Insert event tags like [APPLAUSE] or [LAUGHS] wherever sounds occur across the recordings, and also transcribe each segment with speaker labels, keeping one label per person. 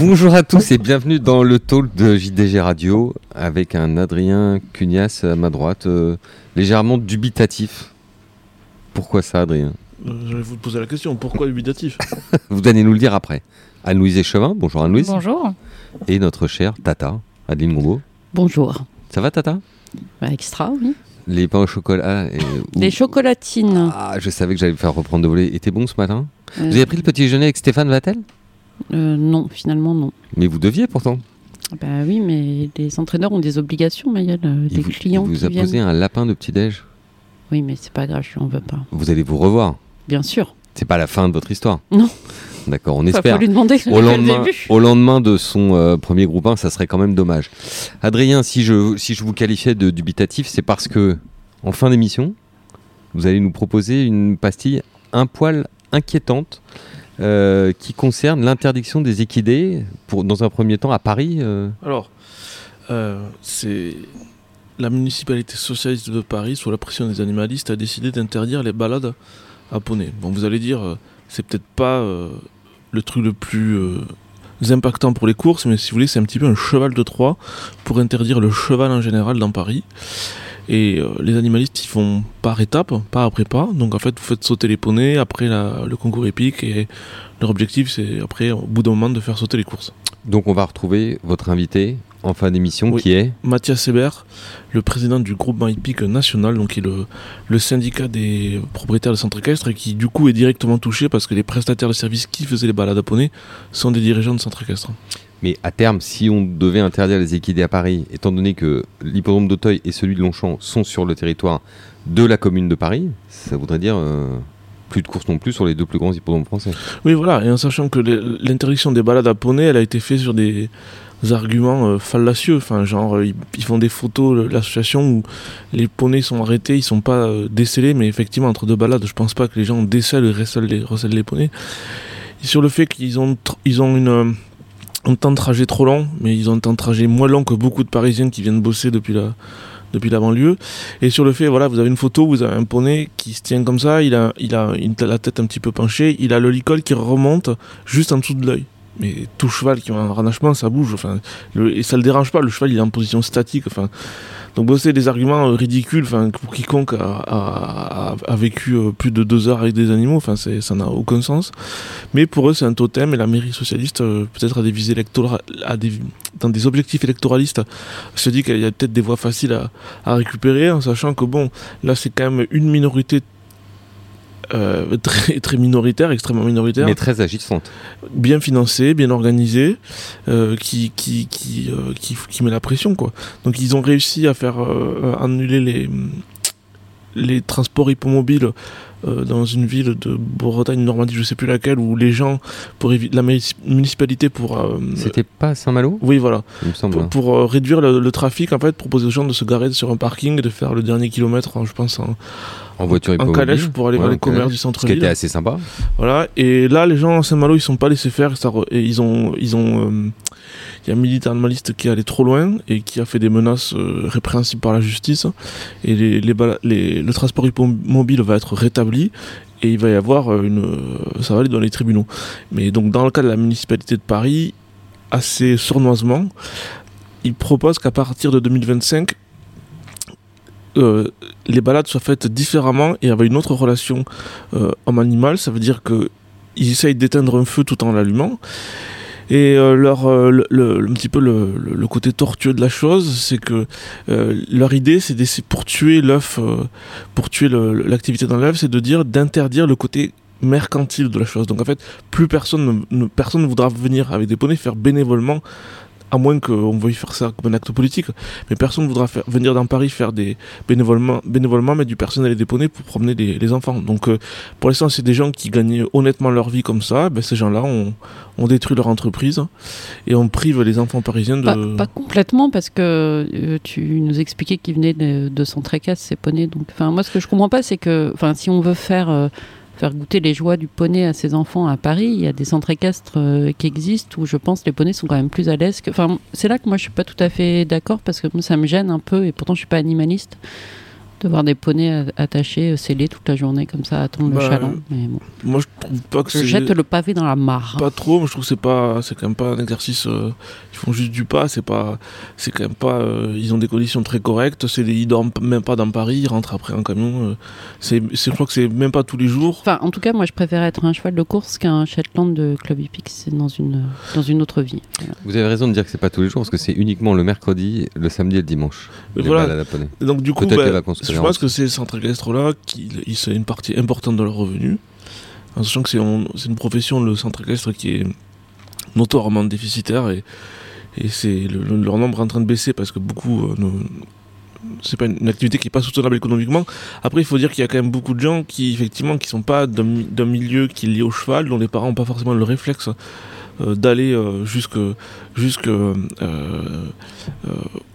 Speaker 1: Bonjour à tous et bienvenue dans le talk de JDG Radio avec un Adrien Cugnas à ma droite, euh, légèrement dubitatif. Pourquoi ça, Adrien?
Speaker 2: Euh, Je vais vous poser la question, pourquoi dubitatif? [LAUGHS]
Speaker 1: Vous allez nous le dire après. Anne-Louise Échevin, bonjour Anne-Louise.
Speaker 3: Bonjour.
Speaker 1: Et notre chère Tata, Adeline Gombeau.
Speaker 3: Bonjour.
Speaker 1: Ça va Tata?
Speaker 3: Bah, extra, oui.
Speaker 1: Les pains au chocolat et, ou-
Speaker 3: Les chocolatines.
Speaker 1: Ah, je savais que j'allais me faire reprendre de voler. Était bon ce matin?
Speaker 3: Euh,
Speaker 1: Vous avez pris le petit déjeuner avec Stéphane Vattel
Speaker 3: euh, Non, finalement, non.
Speaker 1: Mais vous deviez pourtant.
Speaker 3: Bah oui, mais les entraîneurs ont des obligations, Mayel. euh, des
Speaker 1: vous,
Speaker 3: clients
Speaker 1: il vous
Speaker 3: qui
Speaker 1: a
Speaker 3: viennent.
Speaker 1: posé un lapin de petit-déj.
Speaker 3: Oui, mais c'est pas grave, je lui en veux pas.
Speaker 1: Vous allez vous revoir.
Speaker 3: Bien sûr.
Speaker 1: C'est pas la fin de votre histoire.
Speaker 3: Non.
Speaker 1: D'accord, on
Speaker 3: Il
Speaker 1: espère.
Speaker 3: faut lui demander
Speaker 1: au
Speaker 3: le
Speaker 1: lendemain,
Speaker 3: début.
Speaker 1: au lendemain de son euh, premier groupe 1, ça serait quand même dommage. Adrien, si je, si je vous qualifiais de dubitatif, c'est parce que, en fin d'émission, vous allez nous proposer une pastille un poil inquiétante euh, qui concerne l'interdiction des équidés, dans un premier temps à Paris. euh,
Speaker 2: Alors, euh, c'est la municipalité socialiste de Paris, sous la pression des animalistes, a décidé d'interdire les balades à poney. Bon, vous allez dire, c'est peut-être pas le truc le plus impactant pour les courses, mais si vous voulez, c'est un petit peu un cheval de Troie pour interdire le cheval en général dans Paris. Et euh, les animalistes, ils font par étapes, pas après pas. Donc en fait, vous faites sauter les poneys après le concours épique, et leur objectif, c'est après, au bout d'un moment, de faire sauter les courses.
Speaker 1: donc on va retrouver votre invité en fin d'émission
Speaker 2: Oui.
Speaker 1: qui est...
Speaker 2: Mathias Hébert, le président du groupement hippique national, donc qui est le, le syndicat des propriétaires de centres équestres et qui du coup est directement touché parce que les prestataires de services qui faisaient les balades à poney sont des dirigeants de centres équestres.
Speaker 1: Mais à terme, si on devait interdire les équidés à Paris, étant donné que l'hippodrome d'Auteuil et celui de Longchamp sont sur le territoire de la commune de Paris, ça voudrait dire euh, plus de courses non plus sur les deux plus grands hippodromes français.
Speaker 2: Oui voilà, et en sachant que l'interdiction des balades à poney, elle a été faite sur des arguments euh, fallacieux, enfin genre euh, ils, font des photos, l'association où les poneys sont arrêtés, ils sont pas euh, décellés, mais effectivement entre deux balades, je pense pas que les gens décèlent et recèlent les, recèlent poneys. Sur le fait qu'ils ont, ils ont une, un temps de trajet trop long, mais ils ont un temps de trajet moins long que beaucoup de Parisiens qui viennent bosser depuis la, depuis la banlieue. Et sur le fait, voilà, vous avez une photo, vous avez un poney qui se tient comme ça, il a, il a une- la tête un petit peu penchée, il a le licol qui remonte juste en dessous de l'œil. Mais tout cheval qui a un harnachement, ça bouge, enfin, et ça le dérange pas, le cheval il est en position statique, enfin. Donc c'est des arguments euh, ridicules, enfin, pour quiconque a, vécu euh, plus de deux heures avec des animaux, enfin, ça n'a aucun sens. Mais pour eux, c'est un totem, et la mairie socialiste, euh, peut-être à des visées électorales, dans des objectifs électoralistes, se dit qu'il y a peut-être des voies faciles à, à récupérer, en sachant que bon, là c'est quand même une minorité euh, [LAUGHS] très, très minoritaire, extrêmement minoritaire,
Speaker 1: Mais très agissante.
Speaker 2: bien financée, bien organisée, euh, qui, qui, qui, euh, qui, qui met la pression. Quoi. Donc ils ont réussi à faire annuler les, les transports hippomobiles euh, dans une ville de Bretagne, Normandie, je sais plus laquelle, où les gens, pour éviter la munici- municipalité pour... euh,
Speaker 1: C'était pas Saint-Malo?
Speaker 2: Oui, voilà
Speaker 1: Il me semble.
Speaker 2: pour, pour, euh, réduire le, le trafic, en fait, proposer aux gens de se garer sur un parking de faire le dernier kilomètre, hein, je pense, en,
Speaker 1: en voiture
Speaker 2: en calèche pour aller
Speaker 1: Ouais, en
Speaker 2: les commerces du
Speaker 1: Ce qui était
Speaker 2: centre-ville.
Speaker 1: assez sympa.
Speaker 2: Voilà. Et là, les gens à Saint-Malo, ils sont pas laissés faire. Et ils ont, ils ont, il y a un militant animaliste qui est allé trop loin et qui a fait des menaces euh, répréhensibles par la justice. Et les, les, les- le transport hippomobile va être rétabli. Et il va y avoir euh, une, euh, ça va aller dans les tribunaux. Mais donc, dans le cas de la municipalité de Paris, assez sournoisement, il propose qu'à partir de 2025, euh, les balades soient faites différemment et avec une autre relation homme-animal. Ça veut dire que ils essayent d'éteindre un feu tout en l'allumant. Et euh, leur, euh, le, un petit peu le, le- côté tortueux de la chose, c'est que euh, leur idée, c'est d'essayer pour tuer l'œuf, pour tuer l'activité dans l'œuf, c'est de dire d'interdire le côté mercantile de la chose. Donc en fait, plus personne ne, ne- personne ne voudra venir avec des poneys faire bénévolement à moins qu'on veuille faire ça comme un acte politique, mais personne ne voudra venir dans Paris faire des bénévolement, bénévolement mettre du personnel et des poneys pour promener les, enfants. Donc euh, pour l'instant, c'est des gens qui gagnent honnêtement leur vie comme ça. Ben, ces gens-là ont, ont détruit leur entreprise et on prive les enfants parisiens de.
Speaker 3: Pas, pas complètement, parce que euh, tu nous expliquais qu'ils venaient de, de centre ces poneys. Donc, moi, ce que je comprends pas, c'est que, si on veut faire euh, faire goûter les joies du poney à ses enfants à Paris, il y a des centres équestres euh, qui existent où je pense les poneys sont quand même plus à l'aise. que- Enfin, c'est là que moi je suis pas tout à fait d'accord parce que moi, ça me gêne un peu et pourtant je suis pas animaliste. de voir des poneys a- attachés, euh, scellés toute la journée comme ça, à attendre
Speaker 2: Bah,
Speaker 3: le chaland. Mais bon.
Speaker 2: Moi, je trouve pas que
Speaker 3: Je jette le pavé dans la mare.
Speaker 2: Pas trop, mais je trouve que c'est pas, c'est quand même pas un exercice. euh, font juste du pas, c'est pas, c'est quand même pas. euh, ils ont des conditions très correctes. C'est des, ils dorment même pas dans Paris, ils rentrent après en camion. euh, c'est, c'est- je crois que c'est même pas tous les jours.
Speaker 3: Enfin, en tout cas, moi, je préfère être un cheval de course qu'un Shetland de Club Hippique. C'est dans une, dans une autre vie. Voilà.
Speaker 1: Vous avez raison de dire que c'est pas tous les jours parce que c'est uniquement le mercredi, le samedi et le dimanche.
Speaker 2: Mais voilà. donc du coup,
Speaker 1: Peut-être
Speaker 2: bah,
Speaker 1: les vacances
Speaker 2: je pense
Speaker 1: aussi.
Speaker 2: que ces centres équestres là, qui, ils- c'est une partie importante de leurs revenus. En sachant que c'est une profession, le centre équestre, qui est notoirement déficitaire et, et c'est le- le- leur nombre est en train de baisser parce que beaucoup euh, c'est pas une, activité qui est pas soutenable économiquement. Après, il faut dire qu'il y a quand même beaucoup de gens qui, effectivement, qui sont pas d'un mi- d'un milieu qui est lié au cheval, dont les parents n'ont pas forcément le réflexe euh, d'aller euh, jusque, jusque euh,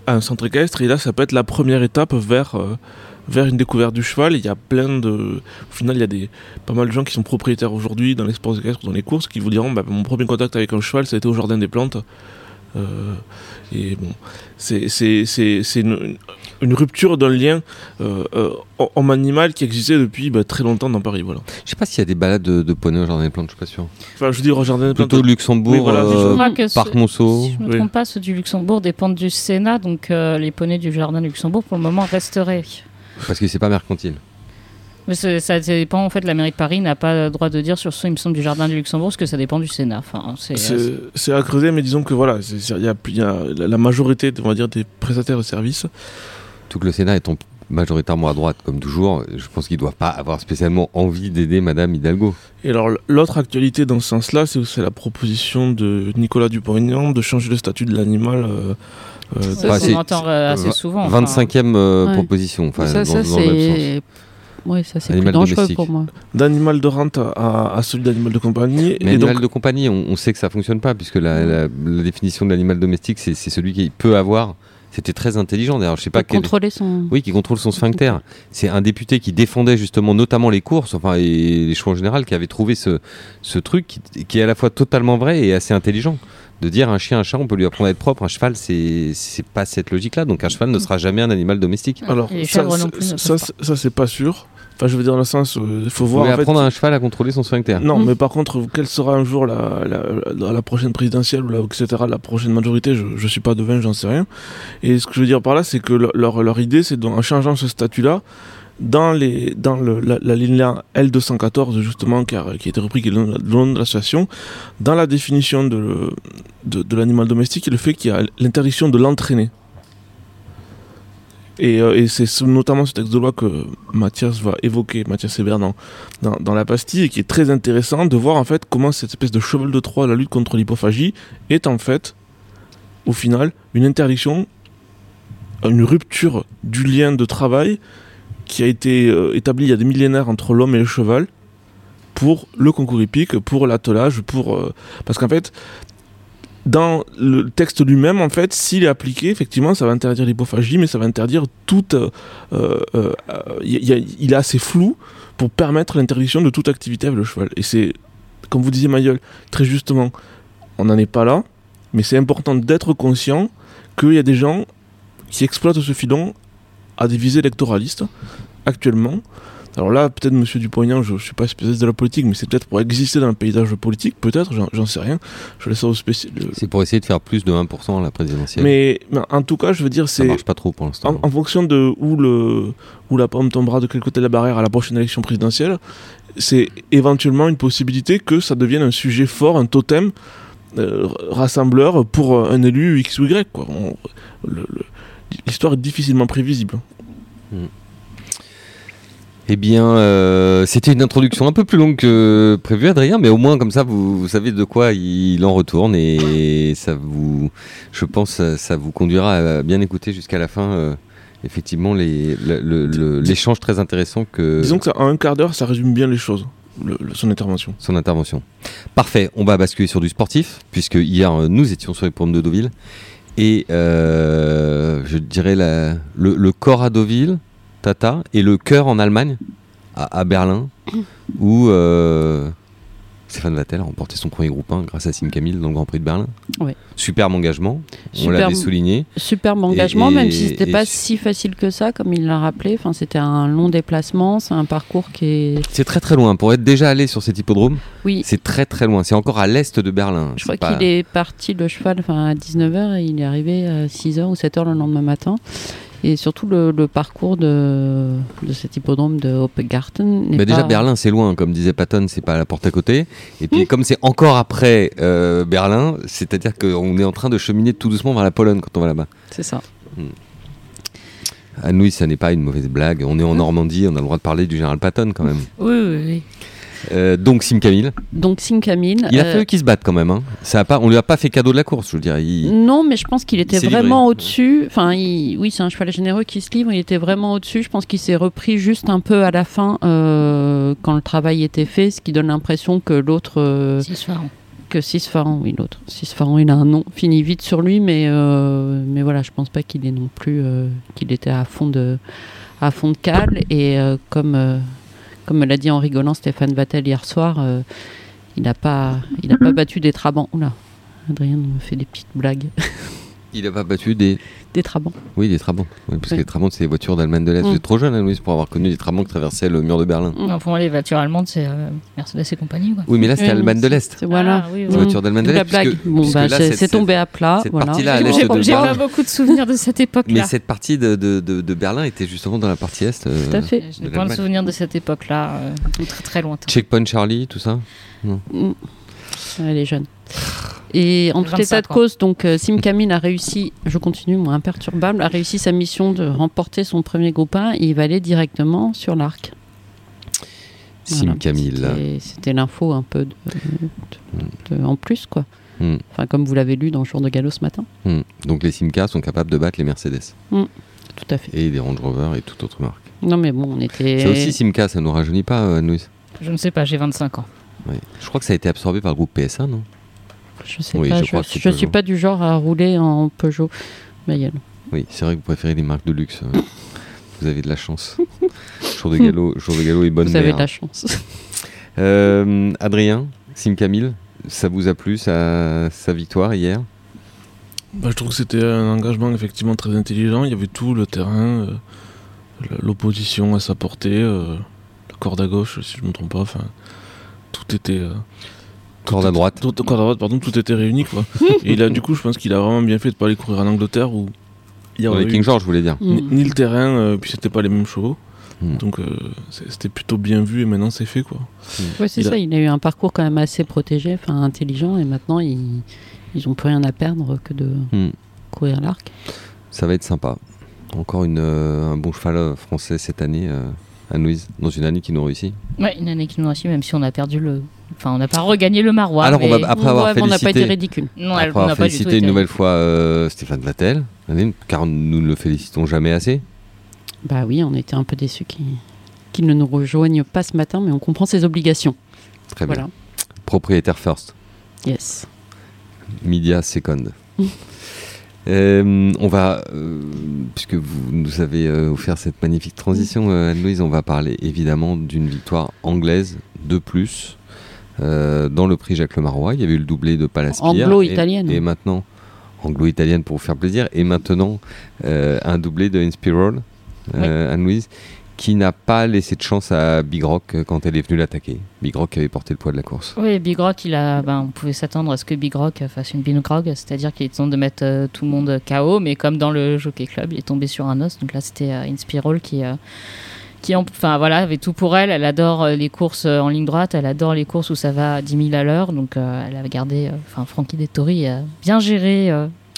Speaker 2: à un centre équestre. Et là, ça peut être la première étape vers, vers une découverte du cheval. Il y a plein de. Au final, il y a des, pas mal de gens qui sont propriétaires aujourd'hui dans les sports équestres ou dans les courses qui vous diront bah, mon premier contact avec un cheval, ça a été au jardin des plantes. Euh, et bon, c'est c'est- c'est- c'est une, une rupture d'un lien euh, euh, homme-animal qui existait depuis bah, très longtemps dans Paris. Voilà.
Speaker 1: Je sais pas s'il y a des balades de, de poney au jardin des plantes, je suis pas sûr.
Speaker 2: Enfin, je veux dire, au jardin des plantes.
Speaker 1: Plutôt Luxembourg,
Speaker 2: Oui, voilà,
Speaker 1: euh, Parc
Speaker 4: ce-
Speaker 1: Monceau.
Speaker 4: Si je ne me
Speaker 2: Oui.
Speaker 4: trompe pas, ceux du Luxembourg dépendent du Sénat, donc euh, les poneys du jardin du Luxembourg pour le moment resteraient.
Speaker 1: parce que c'est pas mercantile.
Speaker 4: Mais ça dépend en fait, la mairie de Paris n'a pas le droit de dire sur ce, il me semble, du jardin du Luxembourg, parce que ça dépend du Sénat. Enfin, c'est,
Speaker 2: à creuser, mais disons que voilà, il y a, il y a la la majorité, on va dire, des prestataires de services.
Speaker 1: Tout que le Sénat étant majoritairement à droite, comme toujours, je pense qu'ils doivent pas avoir spécialement envie d'aider Madame Hidalgo.
Speaker 2: Et alors, l'autre actualité dans ce sens-là, c'est c'est la proposition de Nicolas Dupont-Aignan de changer le statut de l'animal. euh, euh,
Speaker 4: ça, on entend euh, assez souvent. enfin.
Speaker 1: 25e euh,
Speaker 3: Ouais.
Speaker 1: proposition, enfin,
Speaker 3: ça,
Speaker 1: dans,
Speaker 3: ça,
Speaker 1: dans le même sens.
Speaker 3: c'est. Ouais, ça c'est plus
Speaker 1: Animal
Speaker 3: dangereux
Speaker 1: domestique.
Speaker 3: pour moi.
Speaker 2: d'animal de rente à, à celui d'animal de compagnie.
Speaker 1: Mais
Speaker 2: et
Speaker 1: animal
Speaker 2: donc,
Speaker 1: de compagnie, on, on sait que ça fonctionne pas, puisque la, la- la définition de l'animal domestique, c'est c'est celui qui peut avoir. C'était très intelligent d'ailleurs, je sais pas
Speaker 3: Pour
Speaker 1: quel.
Speaker 3: contrôler son.
Speaker 1: Oui, qui contrôle son sphincter. C'est un député qui défendait justement notamment les courses, enfin et les choix en général, qui avait trouvé ce, ce truc qui, qui est à la fois totalement vrai et assez intelligent. De dire un chien, un chat, on peut lui apprendre à être propre. Un cheval, c'est c'est pas cette logique-là. Donc un cheval ne sera jamais un animal domestique.
Speaker 2: alors, ça, ça- ça, ça, c'est pas sûr. Enfin, je veux dire, dans le sens, euh, il faut
Speaker 1: Vous
Speaker 2: voir.
Speaker 1: pouvez
Speaker 2: en fait,
Speaker 1: apprendre à un cheval à contrôler son sphincter.
Speaker 2: Non,
Speaker 3: Mm.
Speaker 2: mais par contre, quelle sera un jour la, la, la- la prochaine présidentielle ou la, etc., la prochaine majorité, je, je suis pas devin, j'en sais rien. Et ce que je veux dire par là, c'est que le- leur, leur idée, c'est d'en changeant ce statut-là, dans, les, dans le, la, la ligne L214, justement, qui a, qui a été repris, qui est le nom le nom de l'association, dans la définition de, de, de l'animal domestique, le fait qu'il y a l'interdiction de l'entraîner. Et, euh, et c'est ce- notamment ce texte de loi que Mathias va évoquer, Mathias dans, dans la pastille, et qui est très intéressant de voir en fait comment cette espèce de cheval de Troie, la lutte contre l'hypophagie, est en fait, au final, une interdiction, une rupture du lien de travail qui a été euh, établi il y a des millénaires entre l'homme et le cheval pour le concours hippique, pour l'attelage, pour euh, parce qu'en fait dans le texte lui-même, en fait, s'il est appliqué, effectivement, ça va interdire l'hypophagie, mais ça va interdire toute. euh, euh, euh, a- il est assez flou pour permettre l'interdiction de toute activité avec le cheval. Et c'est, comme vous disiez, Mayol, très justement, on n'en est pas là, mais c'est important d'être conscient qu'il y a des gens qui exploitent ce filon à des visées électoralistes, actuellement. Alors là, peut-être Monsieur Dupont-Aignan, je ne suis pas spécialiste de la politique, mais c'est peut-être pour exister dans le paysage politique, peut-être, j'en- sais rien. Je laisse ça aux spécialistes.
Speaker 1: C'est pour essayer de faire plus de 1% à la présidentielle.
Speaker 2: Mais, mais en tout cas, je veux dire,
Speaker 1: ça
Speaker 2: c'est
Speaker 1: marche pas trop pour l'instant.
Speaker 2: en, en fonction de où, le, où la pomme tombera, de quel côté de la barrière à la prochaine élection présidentielle, c'est éventuellement une possibilité que ça devienne un sujet fort, un totem euh, rassembleur pour un élu X ou Y. L'histoire est difficilement prévisible.
Speaker 1: Eh bien, euh, c'était une introduction un peu plus longue que prévu, Adrien, mais au moins comme ça, vous, vous savez de quoi il en retourne et ça vous, je pense, ça, vous conduira à bien écouter jusqu'à la fin. euh, effectivement, l'échange très intéressant que
Speaker 2: Disons que ça, en un quart d'heure, ça résume bien les choses, le- le- son intervention.
Speaker 1: son intervention. Parfait, on va basculer sur du sportif, puisque hier euh, nous étions sur les pommes de Deauville. Et euh, je dirais la- le, le corps à Deauville, Tata, et le cœur en Allemagne, à, à Berlin, où euh, Stéphane Vattel a remporté son premier groupe 1 grâce à Sim Camille dans le Grand Prix de Berlin.
Speaker 3: Ouais.
Speaker 1: Superbe engagement, on
Speaker 3: Superbe-
Speaker 1: l'avait souligné.
Speaker 3: Superbe engagement,
Speaker 1: et-
Speaker 3: même si c'était
Speaker 1: et-
Speaker 3: pas si facile que ça, comme il l'a rappelé. Enfin, c'était un long déplacement, c'est un parcours qui est.
Speaker 1: C'est très très loin. Pour être déjà allé sur cet hippodrome,
Speaker 3: Oui,
Speaker 1: c'est très très loin. C'est encore à l'est de Berlin.
Speaker 3: je crois qu'il est parti le cheval enfin, à 19h et il est arrivé à 6h ou 7h le lendemain matin. Et surtout, le, le parcours de, de cet hippodrome de Hoppegarten.
Speaker 1: Mais déjà
Speaker 3: pas-
Speaker 1: Berlin c'est loin, comme disait Patton, c'est pas à la porte à côté. Et puis comme c'est encore après euh, Berlin, c'est-à-dire qu'on est en train de cheminer tout doucement vers la Pologne quand on va là-bas.
Speaker 3: C'est ça.
Speaker 1: À nous, ça n'est pas une mauvaise blague. On est en Normandie, on a le droit de parler du général Patton quand même.
Speaker 4: Oui, oui, oui.
Speaker 1: Euh, donc Sim Camille,
Speaker 3: Donc, Sim Camille.
Speaker 1: il a
Speaker 3: euh,
Speaker 1: fallu qu'il se batte quand même. Hein. Ça a pas, on lui a pas fait cadeau de la course, je veux dire. Il...
Speaker 3: Non, mais je pense qu'il était vraiment au-dessus. Enfin, il- oui, c'est un cheval généreux qui se livre. Il était vraiment au-dessus. Je pense qu'il s'est repris juste un peu à la fin euh, quand le travail était fait, ce qui donne l'impression que l'autre, euh, que Sisfaran, oui, l'autre. Sisfaran, il a un nom, finit vite sur lui, mais euh, mais voilà, je pense pas qu'il est non plus euh, qu'il était à fond de à fond de cale et euh, comme euh, comme me l'a dit en rigolant Stéphane Vattel hier soir, euh, il n'a pas il a pas battu des trabants. Oula, Adrien me fait des petites blagues. [LAUGHS]
Speaker 1: Il a pas battu des,
Speaker 3: Des trabants.
Speaker 1: oui, des Trabants. Oui, parce que les Trabants, c'est les voitures d'Allemagne de l'Est.
Speaker 3: Mm.
Speaker 1: Vous êtes trop jeune, hein, Louise, pour avoir connu des Trabants qui traversaient le mur de Berlin.
Speaker 4: Non, pour moi, les voitures allemandes, c'est euh, Mercedes et compagnie. Quoi.
Speaker 1: Oui, mais là, c'était
Speaker 3: Oui,
Speaker 1: Allemagne de l'Est.
Speaker 3: Voilà.
Speaker 4: Ah, oui,
Speaker 1: Les
Speaker 4: oui.
Speaker 1: Voitures d'Allemagne de
Speaker 3: la
Speaker 1: l'Est.
Speaker 3: blague.
Speaker 1: puisque-
Speaker 3: Bon,
Speaker 1: puisque
Speaker 3: bah,
Speaker 1: là,
Speaker 3: c'est tombé à plat.
Speaker 1: cette
Speaker 3: voilà.
Speaker 1: partie-là, à
Speaker 4: J'ai
Speaker 1: l'est
Speaker 4: j'ai
Speaker 1: de
Speaker 4: j'ai
Speaker 1: Berlin.
Speaker 4: pas beaucoup de souvenirs de cette époque-là.
Speaker 1: Mais cette partie de, de, de, de Berlin était justement dans la partie Est. euh,
Speaker 3: Tout à fait.
Speaker 4: Je n'ai pas de souvenirs de cette époque-là, euh, très très lointain.
Speaker 1: Checkpoint Charlie, tout ça?
Speaker 3: Mm. Elle est jeune. Et en tout
Speaker 4: 25
Speaker 3: état de cause, donc euh, Sim Camille a réussi, je continue, moi imperturbable, a réussi sa mission de remporter son premier groupe 1 et il va aller directement sur l'arc.
Speaker 1: Sim
Speaker 3: Voilà.
Speaker 1: Camille.
Speaker 3: C'était- C'était l'info un peu de- de- de- en plus, quoi.
Speaker 1: Mm.
Speaker 3: Enfin, comme vous l'avez lu dans le jour de galop ce matin.
Speaker 1: Hmm. Donc les Simca sont capables de battre les Mercedes
Speaker 3: Tout à fait.
Speaker 1: et les Range Rover et toute autre marque.
Speaker 3: Non, mais bon, on était.
Speaker 1: Ça aussi, Simca, ça nous rajeunit pas, euh,
Speaker 4: Je ne sais pas, j'ai 25 ans.
Speaker 1: Je crois que ça a été absorbé par le groupe PSA, non?
Speaker 3: Je sais
Speaker 1: Oui,
Speaker 3: pas,
Speaker 1: je
Speaker 3: je, je suis pas du genre à rouler en Peugeot. Mayenne.
Speaker 1: Oui, c'est vrai que vous préférez les marques de luxe. euh. [LAUGHS] vous avez de la chance. Jour de galop, jour de galop et bonne
Speaker 3: Vous avez de la chance. [LAUGHS]
Speaker 1: Euh, Adrien, Sim Camille, ça vous a plu sa, sa victoire hier?
Speaker 2: Bah, je trouve que c'était un engagement effectivement très intelligent. Il y avait tout le terrain, euh, l'opposition à sa portée, euh, la corde à gauche, si je ne me trompe pas. Enfin, tout était. euh,
Speaker 1: Corde à droite.
Speaker 2: tout- corde à droite, pardon, tout était réuni quoi. [LAUGHS] Et il a du coup, je pense qu'il a vraiment bien fait de pas aller courir en Angleterre où il y eu
Speaker 1: King George, je voulais dire.
Speaker 2: ni,
Speaker 3: Mm.
Speaker 2: ni le terrain, euh, puis c'était pas les mêmes chevaux.
Speaker 1: Mm.
Speaker 2: Donc euh, c'était plutôt bien vu et maintenant c'est fait quoi.
Speaker 3: Ouais, c'est
Speaker 2: Il a-
Speaker 3: ça, il a eu un parcours quand même assez protégé, enfin intelligent, et maintenant ils, ils ont plus rien à perdre que de courir l'arc.
Speaker 1: Ça va être sympa. Encore une, euh, un bon cheval français cette année, euh, Anne-Louise, dans une année qui nous réussit.
Speaker 4: Ouais, une année qui nous réussit, même si on a perdu le. Enfin, on n'a pas regagné le marois.
Speaker 1: Alors, on va- Après avoir
Speaker 3: Ouais, mais on n'a pas
Speaker 1: félicité-
Speaker 3: été ridicule.
Speaker 4: Non,
Speaker 1: Après
Speaker 4: on
Speaker 1: avoir
Speaker 4: n'a pas du tout
Speaker 1: félicité une nouvelle fois euh, Stéphane Vattel, car nous ne le félicitons jamais assez.
Speaker 3: Bah oui, on était un peu déçus qu'il ne nous rejoigne pas ce matin, mais on comprend ses obligations.
Speaker 1: Très bien. Propriétaire first.
Speaker 3: Yes.
Speaker 1: Media Second. [LAUGHS] Euh, on va, euh, puisque vous nous avez euh, offert cette magnifique transition, Anne-Louise, on va parler évidemment d'une victoire anglaise de plus dans le prix Jacques Lemarois. Il y avait eu le doublé de Palaspire.
Speaker 3: Anglo-italienne.
Speaker 1: Et, et maintenant, anglo-italienne pour vous faire plaisir. Et maintenant, un doublé de Inspiral, Anne-Louise, qui n'a pas laissé de chance à Big Rock euh, quand elle est venue l'attaquer. Big Rock avait porté le poids de la course.
Speaker 4: Oui, Big Rock, il a, ben, on pouvait s'attendre à ce que Big Rock fasse une Big Rock, c'est-à-dire qu'il est temps de mettre euh, tout le monde KO, mais comme dans le Jockey Club, il est tombé sur un os. Donc là, c'était euh, Inspiral qui, euh, qui en- enfin voilà, avait tout pour elle. Elle adore les courses en ligne droite, elle adore les courses où ça va à 10 000 à l'heure. Donc elle avait gardé, enfin Frankie Dettori a bien géré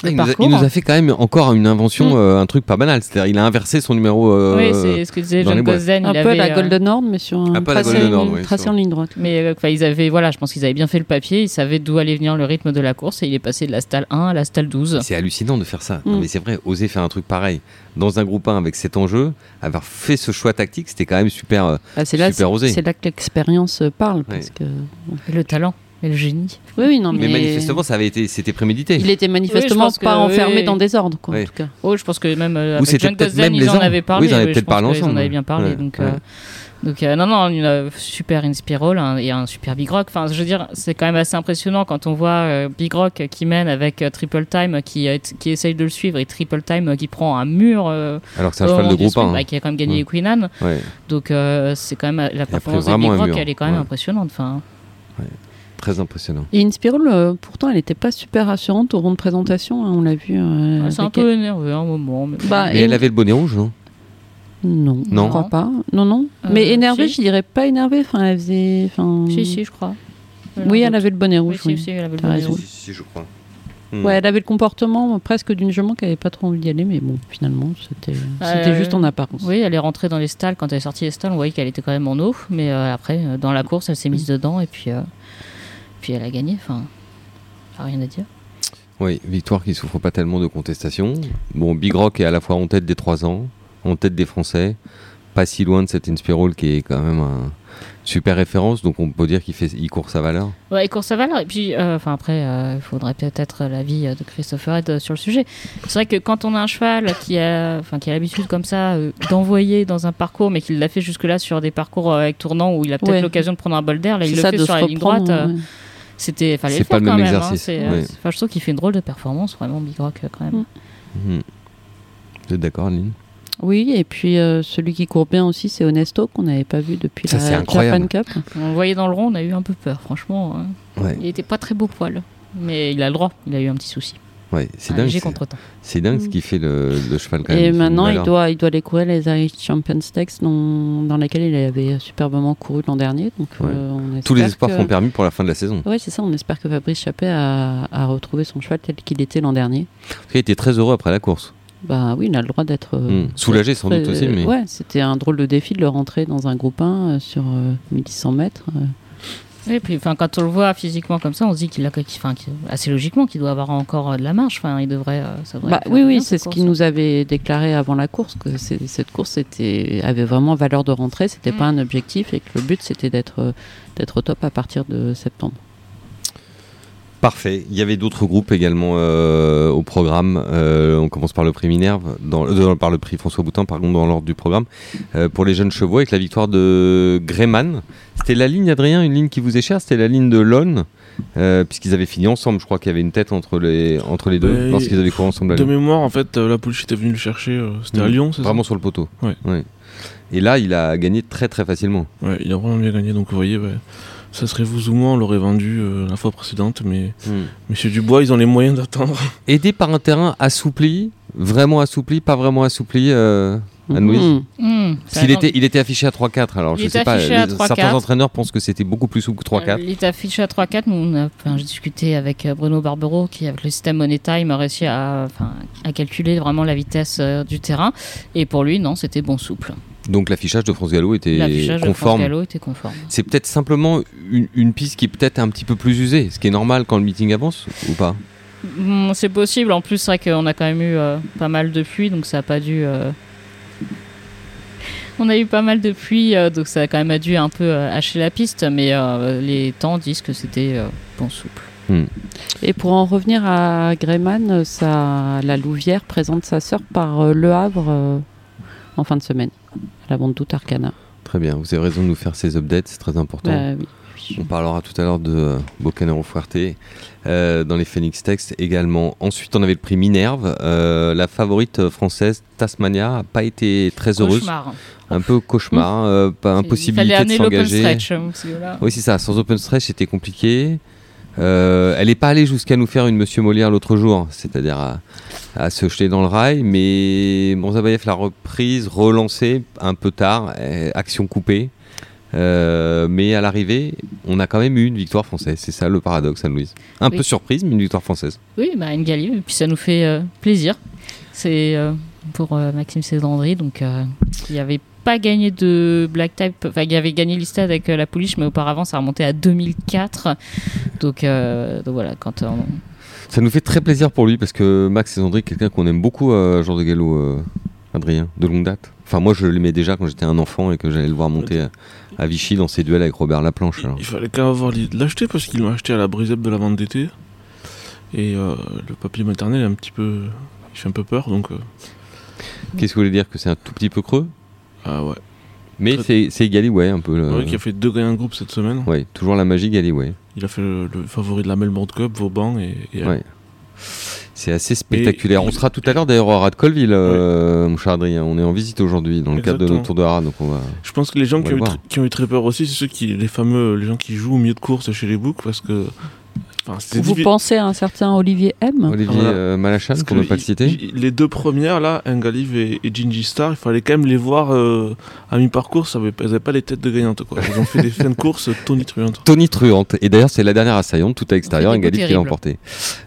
Speaker 4: le
Speaker 1: il, nous a,
Speaker 4: parcours.
Speaker 1: il nous a fait quand même encore une invention,
Speaker 4: Mm.
Speaker 1: euh, un truc pas banal. C'est-à-dire, il a inversé son numéro. euh,
Speaker 4: oui, c'est ce que disait John. Gosden.
Speaker 3: Un
Speaker 4: il
Speaker 3: peu
Speaker 4: avait,
Speaker 3: la
Speaker 4: euh,
Speaker 3: Golden Horn, mais sur un,
Speaker 1: Un
Speaker 3: tracé,
Speaker 1: Golden Horn, oui,
Speaker 3: tracé
Speaker 1: sur-
Speaker 3: en ligne droite.
Speaker 4: Mais euh, enfin, ils avaient, voilà, je pense qu'ils avaient bien fait le papier, ils savaient d'où allait venir le rythme de la course et il est passé de la stalle 1 à la stalle 12.
Speaker 1: C'est hallucinant de faire ça. Non,
Speaker 3: Mm.
Speaker 1: mais c'est vrai, oser faire un truc pareil dans un groupe 1 avec cet enjeu, avoir fait ce choix tactique, c'était quand même super. euh,
Speaker 3: Ah, c'est là,
Speaker 1: Super osé.
Speaker 3: c'est là que l'expérience euh, parle, parce que
Speaker 4: le talent. Mais le génie.
Speaker 3: Oui, oui, non,
Speaker 1: Mais,
Speaker 3: mais,
Speaker 1: manifestement, ça avait été, c'était prémédité.
Speaker 3: il était manifestement pas enfermé
Speaker 4: oui.
Speaker 3: dans des ordres, quoi, en tout cas.
Speaker 4: Oh, je pense que même euh,
Speaker 1: Ou
Speaker 4: avec
Speaker 1: c'était peut-être même
Speaker 4: ils
Speaker 1: les
Speaker 4: en avaient parlé.
Speaker 1: Oui, ils en avaient peut-être parlé
Speaker 4: qu'ils en
Speaker 1: ensemble.
Speaker 4: avaient bien parlé.
Speaker 1: Ouais,
Speaker 4: donc,
Speaker 1: ouais.
Speaker 4: euh, donc euh, non, non, une euh, super un- et un super Big Rock. Enfin, je veux dire, c'est quand même assez impressionnant quand on voit euh, Big Rock qui mène avec euh, Triple Time qui, euh, qui essaye de le suivre et Triple Time euh, qui prend un mur. euh,
Speaker 1: Alors que c'est un cheval de groupe
Speaker 4: sprint,
Speaker 1: 1.
Speaker 4: bah, qui a quand même gagné
Speaker 1: Ouais.
Speaker 4: les Queen Anne.
Speaker 1: Ouais,
Speaker 4: Donc euh, c'est quand même la performance de
Speaker 1: vraiment
Speaker 4: Big Rock, elle est quand même impressionnante. Enfin,
Speaker 1: très impressionnant.
Speaker 3: Et Inspiral, euh, pourtant, elle n'était pas super rassurante au rond de présentation, hein, on l'a vu. euh,
Speaker 4: ouais, c'est un peu
Speaker 3: elle.
Speaker 4: énervé à un moment. Mais
Speaker 3: Bah,
Speaker 1: Mais
Speaker 3: et-
Speaker 1: elle avait le bonnet rouge, non?
Speaker 3: Non,
Speaker 1: Non.
Speaker 3: je crois pas. Non, non.
Speaker 4: Euh,
Speaker 3: mais énervée,
Speaker 4: si.
Speaker 3: je dirais pas énervée. Enfin, elle faisait. Enfin...
Speaker 4: Si, si, je crois.
Speaker 3: Oui, elle avait le bonnet
Speaker 4: Oui,
Speaker 3: rouge.
Speaker 4: si,
Speaker 3: oui.
Speaker 4: si, elle avait le bonnet rouge.
Speaker 1: Si, si, je crois. Hmm.
Speaker 3: Ouais, elle avait le comportement presque d'une jument qui avait pas trop envie d'y aller, mais bon, finalement, c'était c'était
Speaker 4: Euh,
Speaker 3: juste en apparence.
Speaker 4: Oui, elle est rentrée dans les stalles. Quand elle est sortie des stalles, on voyait qu'elle était quand même en eau. Mais euh, après, euh, dans la course, elle s'est mise dedans et puis, euh, puis elle a gagné. Enfin, rien à dire.
Speaker 1: Oui, victoire qui souffre pas tellement de contestation. Bon, Big Rock est à la fois en tête des 3 ans, en tête des Français, pas si loin de cette Inspiral qui est quand même un super référence, donc on peut dire qu'il fait, il court sa valeur.
Speaker 4: Ouais, et course à valeur. Et puis, euh, enfin après, euh, il faudrait peut-être l'avis de Christopher Head euh, sur le sujet. C'est vrai que quand on a un cheval qui a, enfin, qui a l'habitude comme ça euh, d'envoyer dans un parcours, mais qu'il l'a fait jusque-là sur des parcours euh, avec tournant où il a peut-être
Speaker 3: Ouais.
Speaker 4: l'occasion de prendre un bol d'air, là il
Speaker 3: C'est
Speaker 4: le
Speaker 3: ça,
Speaker 4: fait sur la ligne droite. euh,
Speaker 3: ouais.
Speaker 4: C'était, fallait
Speaker 1: C'est
Speaker 4: le
Speaker 1: pas
Speaker 4: faire
Speaker 1: le
Speaker 4: quand
Speaker 1: même
Speaker 4: même. hein.
Speaker 1: exercice,
Speaker 4: C'est,
Speaker 1: ouais.
Speaker 4: euh, enfin, je trouve qu'il fait une drôle de performance, vraiment Big Rock euh, quand même.
Speaker 3: Mm.
Speaker 1: Mhm. Vous êtes d'accord, Aline?
Speaker 3: Oui, et puis euh, celui qui court bien aussi, c'est Honesto, qu'on n'avait pas vu depuis
Speaker 1: Ça, c'est
Speaker 3: la
Speaker 1: incroyable.
Speaker 3: Japan Cup.
Speaker 4: On le voyait dans le rond, on a eu un peu peur, franchement. hein.
Speaker 1: Ouais,
Speaker 4: Il était pas très beau poil. Mais il a le droit, il a eu un petit souci.
Speaker 1: Ouais c'est
Speaker 4: Un
Speaker 1: dingue. c'est-
Speaker 4: contretemps.
Speaker 1: C'est dingue ce
Speaker 3: Mm.
Speaker 1: qui fait le, le cheval quand même.
Speaker 3: Et maintenant, il doit, il doit aller courir les Irish Champions Stakes, dont, dans lesquels il avait superbement couru l'an dernier. Donc,
Speaker 1: Ouais.
Speaker 3: euh, on
Speaker 1: Tous les espoirs
Speaker 3: que-
Speaker 1: sont permis pour la fin de la saison.
Speaker 3: Oui, c'est ça. On espère que Fabrice Chappet a, a retrouvé son cheval tel qu'il était l'an dernier.
Speaker 1: Il était très heureux après la course.
Speaker 3: Bah oui, il a le droit d'être. euh,
Speaker 1: Mm. Soulagé sans
Speaker 3: très-
Speaker 1: doute aussi, mais
Speaker 3: Ouais, c'était un drôle de défi de le rentrer dans un groupe 1 euh, sur euh, 1100 mètres.
Speaker 4: Et puis, enfin, quand on le voit physiquement comme ça, on se dit qu'il a, qu'il- assez logiquement, qu'il doit avoir encore euh, de la marge. Enfin, il devrait, euh, ça devrait
Speaker 3: Bah, oui, oui, c'est ce qu'il
Speaker 4: course.
Speaker 3: nous avait déclaré avant la course, que cette course était, avait vraiment valeur de rentrée, c'était
Speaker 4: Mm.
Speaker 3: pas un objectif et que le but c'était d'être d'être au top à partir de septembre.
Speaker 1: Parfait. Il y avait d'autres groupes également euh, au programme. Euh, on commence par le prix Minerve, dans, euh, par le prix François Boutin, pardon, dans l'ordre du programme. Pour les jeunes chevaux, avec la victoire de Greyman. C'était la ligne, Adrien, une ligne qui vous est chère, c'était la ligne de Lone, euh, puisqu'ils avaient fini ensemble. Je crois qu'il y avait une tête entre les, entre les deux,
Speaker 2: Ouais,
Speaker 1: lorsqu'ils avaient couru ensemble.
Speaker 2: De mémoire, en fait, la police était venue le chercher. C'était à
Speaker 1: Mm.
Speaker 2: Lyon, c'est ça
Speaker 1: Vraiment sur le poteau.
Speaker 2: Ouais.
Speaker 1: Et là, il a gagné très très facilement.
Speaker 2: Ouais, il a vraiment bien gagné. Donc, vous voyez, ouais, ça serait vous ou moi, on l'aurait vendu euh, la fois précédente. Mais Monsieur Dubois, ils ont les moyens d'attendre.
Speaker 1: Aidé par un terrain assoupli, vraiment assoupli, pas vraiment assoupli. Euh, Anne-Louise.
Speaker 4: Mmh,
Speaker 1: Parce
Speaker 4: ça
Speaker 1: qu'il
Speaker 4: attend-
Speaker 1: était, il était affiché à 3-4. Alors,
Speaker 4: Il
Speaker 1: je
Speaker 4: était
Speaker 1: sais pas,
Speaker 4: affiché à
Speaker 1: les-
Speaker 4: 3-4.
Speaker 1: certains entraîneurs pensent que c'était beaucoup plus souple que 3-4.
Speaker 4: Euh, Il est affiché à 3-4. Nous, on a, enfin, j'ai discuté avec euh, Bruno Barbero, qui, avec le système Money Time, a réussi à, enfin, à calculer vraiment la vitesse euh, du terrain. Et pour lui, non, c'était bon souple.
Speaker 1: Donc, l'affichage de France Gallo était conforme.
Speaker 4: Gallo était conforme.
Speaker 1: C'est peut-être simplement une, une piste qui est peut-être un petit peu plus usée, ce qui est normal quand le meeting avance ou pas?
Speaker 4: Mm, C'est possible. En plus, c'est vrai qu'on a quand même eu euh, pas mal de pluie, donc ça a pas dû. euh, On a eu pas mal de pluie, euh, donc ça a quand même dû un peu euh, hacher la piste, mais euh, les temps disent que c'était euh, bon souple.
Speaker 3: Et pour en revenir à Greyman, euh, ça, la Louvière présente sa sœur par euh, Le Havre euh, en fin de semaine, à la bande doute Arcana.
Speaker 1: Très bien, vous avez raison de nous faire ces updates, c'est très important.
Speaker 3: Bah oui.
Speaker 1: On parlera tout à l'heure de euh, Bocanero Fuerte euh, dans les Phoenix Text également. Ensuite, on avait le prix Minerve. Euh, la favorite française, Tasmania, n'a pas été très heureuse.
Speaker 4: Cauchemar.
Speaker 1: Un peu cauchemar, euh, pas
Speaker 4: Il
Speaker 1: impossibilité
Speaker 4: fallait
Speaker 1: de s'engager.
Speaker 4: stretch. hein,
Speaker 1: Oui, c'est ça. Sans open stretch, c'était compliqué. Euh, elle n'est pas allée jusqu'à nous faire une Monsieur Molière l'autre jour, c'est-à-dire à, à se jeter dans le rail, mais Monzabayev l'a reprise, relancée un peu tard, euh, action coupée. Euh, mais à l'arrivée, on a quand même eu une victoire française. C'est ça le paradoxe, Anne-Louise. Un
Speaker 4: Oui.
Speaker 1: peu surprise, mais une victoire française.
Speaker 4: Oui, bah, une Gallier, et puis ça nous fait euh, plaisir. C'est pour Maxime Cédandry, donc il n'y avait pas gagné de Black Type, enfin il avait gagné l'Istad avec euh, la pouliche, mais auparavant ça remontait à 2004. Donc, euh, donc voilà, quand on-
Speaker 1: Ça nous fait très plaisir pour lui parce que Max Cézandry, quelqu'un qu'on aime beaucoup à Jean de Gallo. euh, Adrien, de longue date Enfin, moi, je l'aimais déjà quand j'étais un enfant et que j'allais le voir monter à, à Vichy dans ses duels avec Robert Laplanche. alors.
Speaker 2: Il fallait quand même avoir l'idée de l'acheter parce qu'il m'a acheté à la brisette de la vente d'été. Et euh, le papier maternel est un petit peu. Il fait un peu peur donc. euh,
Speaker 1: Qu'est-ce que vous voulez dire Que c'est un tout petit peu creux?
Speaker 2: Ah ouais.
Speaker 1: Mais
Speaker 2: Très-
Speaker 1: c'est Galway un peu. le-
Speaker 2: Ouais, qui a fait deux gagnants de groupe cette semaine.
Speaker 1: Ouais, toujours la magie Galway.
Speaker 2: Il a fait le, le favori de la Melbourne Cup, Vauban et. et
Speaker 1: Ouais. C'est assez spectaculaire. On sera tout à l'heure d'ailleurs au Rad Colville, euh, mon cher Adrien. On est en visite aujourd'hui dans le cadre de notre tour de rad, donc on va.
Speaker 2: Je pense que les gens qui ont, eu qui ont eu très peur aussi, c'est ceux qui, les fameux, les gens qui jouent au milieu de course chez les books parce que. Enfin,
Speaker 3: Vous
Speaker 2: diffi-
Speaker 3: pensez à un certain Olivier M?
Speaker 1: Olivier
Speaker 2: Voilà.
Speaker 1: euh, Malachan, qu'on ne pas le citer?
Speaker 2: Les deux premières là, Engaliv et, et Gingy Star, il fallait quand même les voir euh, à mi-parcours, elles n'avaient pas les têtes de gagnantes quoi. Ils ont fait des fins de course tonitruantes.
Speaker 1: Tony Truante. Et d'ailleurs, c'est la dernière assaillante, tout à l'extérieur,
Speaker 4: coups
Speaker 1: qui l'a emporté.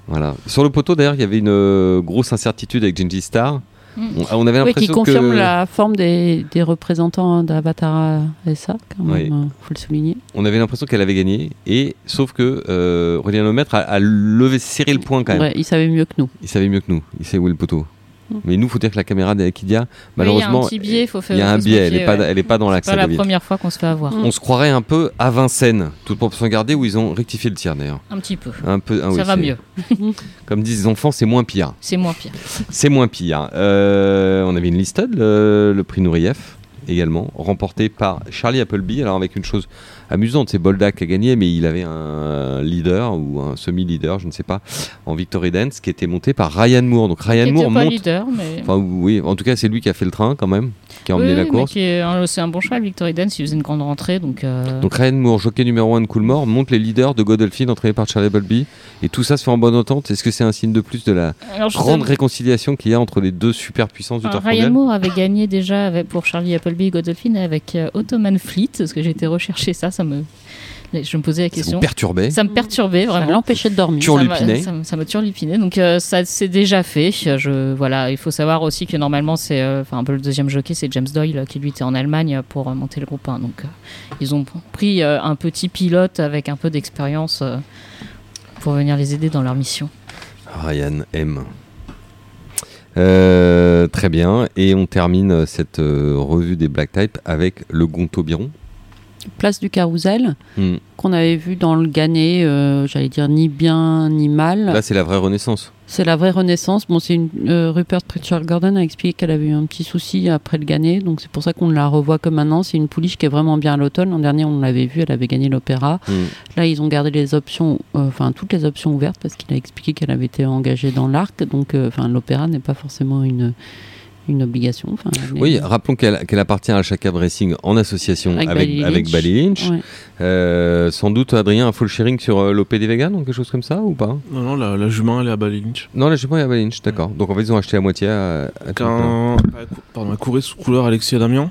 Speaker 1: Voilà. Sur le poteau, d'ailleurs, il y avait une euh, grosse incertitude avec Genji Star.
Speaker 4: Mm.
Speaker 1: On, on avait
Speaker 3: Oui, qui confirme
Speaker 1: que.
Speaker 3: la forme des, des représentants d'Avatar SA, quand
Speaker 1: Oui.
Speaker 3: même, euh, faut le souligner.
Speaker 1: On avait l'impression qu'elle avait gagné. Et sauf que euh, Aurélien Lemaître a, a levé, serré le point quand même.
Speaker 3: Ouais, il savait mieux que nous.
Speaker 1: Il savait mieux que nous. Il sait où est le poteau.
Speaker 3: Mm.
Speaker 1: Mais nous, faut dire que la caméra d'Akidia, malheureusement,
Speaker 4: il y a un biais, faut faire.
Speaker 1: il y a un biais. Elle n'est pas,
Speaker 4: ouais.
Speaker 1: dans l'axe.
Speaker 4: C'est pas la première fois qu'on se fait avoir.
Speaker 1: On se croirait un peu à Vincennes, toute proportion gardée, où ils ont rectifié le tir d'ailleurs.
Speaker 4: Un petit peu.
Speaker 1: Un peu. ah oui,
Speaker 4: ça va mieux. [LAUGHS]
Speaker 1: Comme disent les enfants, c'est moins pire.
Speaker 4: C'est moins pire.
Speaker 1: C'est moins pire. Euh, on avait une listed, le, le prix Nourrief également, remporté par Charlie Appleby. Alors avec une chose amusante, c'est Boldak qui a gagné, mais il avait un leader ou un semi-leader, je ne sais pas, en Victory Dance, qui était monté par Ryan Moore. Donc Ryan
Speaker 4: Qui
Speaker 1: Moore
Speaker 4: pas
Speaker 1: monte.
Speaker 4: leader, mais.
Speaker 1: Enfin oui, en tout cas c'est lui qui a fait le train quand même, qui a emmené la course.
Speaker 4: C'est un bon cheval, Victory Dance. Il faisait une grande rentrée, donc. euh,
Speaker 1: Donc Ryan Moore, jockey numéro 1 de Coolmore, monte les leaders de Godolphin entraîné par Charlie Appleby. Et tout ça se fait en bonne entente. Est-ce que c'est un signe de plus de la
Speaker 4: Alors,
Speaker 1: grande réconciliation qu'il y a entre les deux superpuissances du turf
Speaker 4: Ryan
Speaker 1: mondial
Speaker 4: Moore avait gagné déjà avec, pour Charlie Appleby et Godolphin avec euh, Ottoman Fleet, parce que j'ai été rechercher ça, ça me, je me posais la
Speaker 1: Ça vous
Speaker 4: question.
Speaker 1: perturbait
Speaker 4: Ça me perturbait
Speaker 3: Ça
Speaker 4: vraiment.
Speaker 3: l'empêchait de dormir.
Speaker 4: Ça m'a-
Speaker 1: Turlupiné.
Speaker 4: Ça, me- ça me turlupiné. Donc euh, ça c'est déjà fait. Je, voilà, il faut savoir aussi que normalement c'est, euh, enfin un peu le deuxième jockey, c'est James Doyle euh, qui lui était en Allemagne pour euh, monter le groupe 1. Donc euh, ils ont pris euh, un petit pilote avec un peu d'expérience euh, pour venir les aider dans leur mission.
Speaker 1: Ryan M. Euh, très bien. Et on termine euh, cette euh, revue des Black Type avec le Gonto Biron.
Speaker 3: Place du Carousel,
Speaker 1: Hmm.
Speaker 3: qu'on avait vu dans le Ghané, euh, j'allais dire ni bien ni mal.
Speaker 1: Là, c'est la vraie renaissance.
Speaker 3: C'est la vraie renaissance. Bon, c'est une, euh, Rupert Pritchard Gordon a expliqué qu'elle avait eu un petit souci après le Ghané, donc c'est pour ça qu'on la revoit que maintenant. C'est une pouliche qui est vraiment bien à l'automne. L'an dernier, on l'avait vu, elle avait gagné l'opéra.
Speaker 1: Hmm.
Speaker 3: Là, ils ont gardé les options, euh, enfin toutes les options ouvertes parce qu'il a expliqué qu'elle avait été engagée dans l'arc. Donc, enfin, l'opéra n'est pas forcément une une obligation. Enfin, est-
Speaker 1: Oui, rappelons qu'elle appartient à Chaka Racing en association
Speaker 3: Avec
Speaker 1: avec,
Speaker 3: Bally
Speaker 1: avec
Speaker 3: Lynch.
Speaker 1: Bally Lynch.
Speaker 3: Ouais.
Speaker 1: Euh, sans doute, Adrien, un full sharing sur euh, l'OPD Vegan ou quelque chose comme ça ou pas?
Speaker 2: Non, non, la, la jument elle est à Bally Lynch.
Speaker 1: Non, là, je sais pas, il y a Bally Lynch, d'accord. Donc en fait, ils ont acheté à moitié à, à.
Speaker 2: Quand, cou- pardon, elle courait sous couleur Alexis Adamian.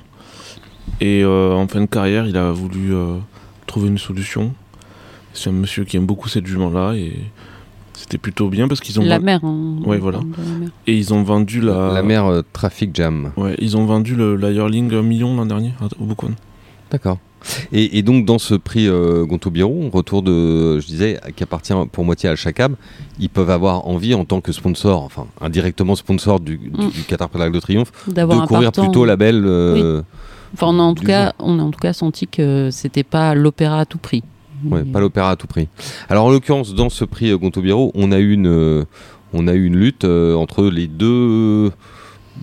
Speaker 2: Et euh, en fin de carrière, il a voulu euh, trouver une solution. C'est un monsieur qui aime beaucoup cette jument-là et c'était plutôt bien parce qu'ils ont
Speaker 3: La mer. hein,
Speaker 2: Ouais, voilà.
Speaker 3: la mer.
Speaker 2: et ils ont vendu la,
Speaker 1: La mère euh, Traffic Jam.
Speaker 2: Ouais, ils ont vendu le la Yearling un million l'an dernier au Bookone.
Speaker 1: D'accord. Et, et donc dans ce prix euh, Gonto Biro, retour de, je disais, qui appartient pour moitié à Chacab, ils peuvent avoir envie en tant que sponsor, enfin indirectement sponsor du, du,
Speaker 3: Mm.
Speaker 1: du Qatar Prix de Triomphe,
Speaker 3: D'avoir
Speaker 1: de
Speaker 3: un
Speaker 1: courir
Speaker 3: partant-
Speaker 1: plutôt la belle. euh,
Speaker 3: Enfin, on a en tout cas, on a en tout cas senti que c'était pas l'opéra à tout prix.
Speaker 1: Ouais, pas l'opéra à tout prix. Alors en l'occurrence, dans ce prix euh, Gonto Biro, on a eu une, euh, on a eu une lutte euh, entre les deux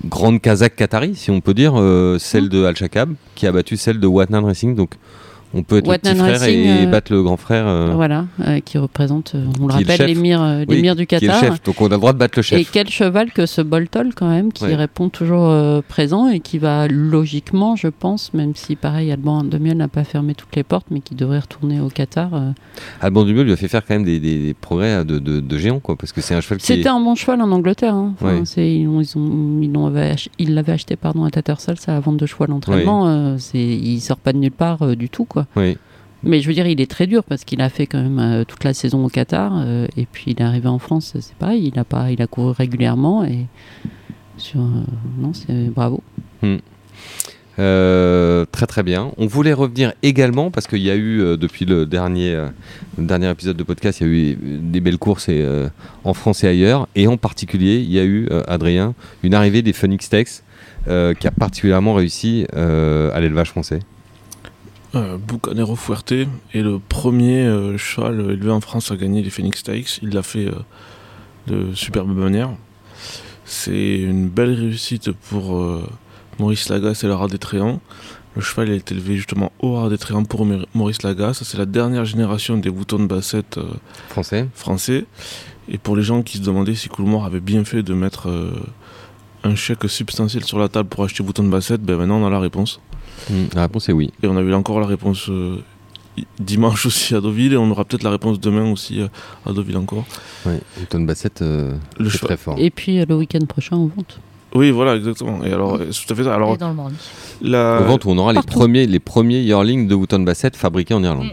Speaker 1: grandes Kazakhs qataris, si on peut dire, celle
Speaker 3: Mm.
Speaker 1: de Al Shakab qui a battu celle de Watnan Racing. Donc on peut être
Speaker 3: Watnan
Speaker 1: le petit frère
Speaker 3: Racing,
Speaker 1: et
Speaker 3: euh,
Speaker 1: battre le grand frère. euh,
Speaker 3: Voilà, euh, qui représente, on le
Speaker 1: Qui est le
Speaker 3: rappelle, l'émir euh,
Speaker 1: oui,
Speaker 3: du
Speaker 1: qui est le
Speaker 3: Qatar.
Speaker 1: chef. Donc on a le droit de battre le chef.
Speaker 3: Et quel cheval que ce Boltol quand même, qui
Speaker 1: Ouais.
Speaker 3: répond toujours présent et qui va logiquement, je pense, même si pareil Alban Demiel n'a pas fermé toutes les portes, mais qui devrait retourner au Qatar.
Speaker 1: Alban Dumeux lui a fait faire quand même des, des- des progrès de, de, de géant, quoi, parce que c'est un cheval qui.
Speaker 3: C'était
Speaker 1: est-
Speaker 3: un bon cheval en Angleterre. hein. Enfin,
Speaker 1: Ouais.
Speaker 3: ils l'ont- ils ont- ils ach- l'avaient acheté pardon, à Tattersall, ça, à vente de cheval d'entraînement. c'est- il sort pas de nulle part du tout. quoi.
Speaker 1: Oui.
Speaker 3: Mais je veux dire, il est très dur parce qu'il a fait quand même euh, toute la saison au Qatar euh, et puis il est arrivé en France, c'est pareil, il a pas, il a couru régulièrement et sur, euh, non, c'est bravo.
Speaker 1: Euh, très très bien. On voulait revenir également parce qu'il y a eu euh, depuis le dernier, euh, le dernier épisode de podcast, il y a eu euh, des belles courses et, euh, en France et ailleurs. Et en particulier, il y a eu, euh, Adrien, une arrivée des Phoenix Tex euh, qui a particulièrement réussi euh, à l'élevage français
Speaker 2: Euh, Bucanero Fuerte est le premier euh, cheval élevé en France à gagner les Phoenix Stakes. Il l'a fait euh, de superbe manière. C'est une belle réussite pour euh, Maurice Lagasse et la Rare des Tréants. Le cheval a été élevé justement au Rare des Tréants pour Maurice Lagasse. C'est la dernière génération des boutons de bassette
Speaker 1: Français
Speaker 2: français. Et pour les gens qui se demandaient si Coolmore avait bien fait de mettre un chèque substantiel sur la table pour acheter boutons de bassette, ben maintenant on a la réponse.
Speaker 1: Hmm, La réponse est oui.
Speaker 2: Et on a eu encore la réponse euh, dimanche aussi à Deauville et on aura peut-être la réponse demain aussi euh, à Deauville encore.
Speaker 1: Ouais. Newton Bassett, euh,
Speaker 2: Le
Speaker 1: c'est très fort.
Speaker 3: Et puis euh, le week-end prochain, on vente.
Speaker 2: Oui, voilà, exactement. Et alors, c'est tout à fait ça. Alors,
Speaker 4: Et dans le
Speaker 2: la,
Speaker 1: Au vente où on aura les premiers, les premiers yearlings de Wooton Bassett fabriqués en Irlande.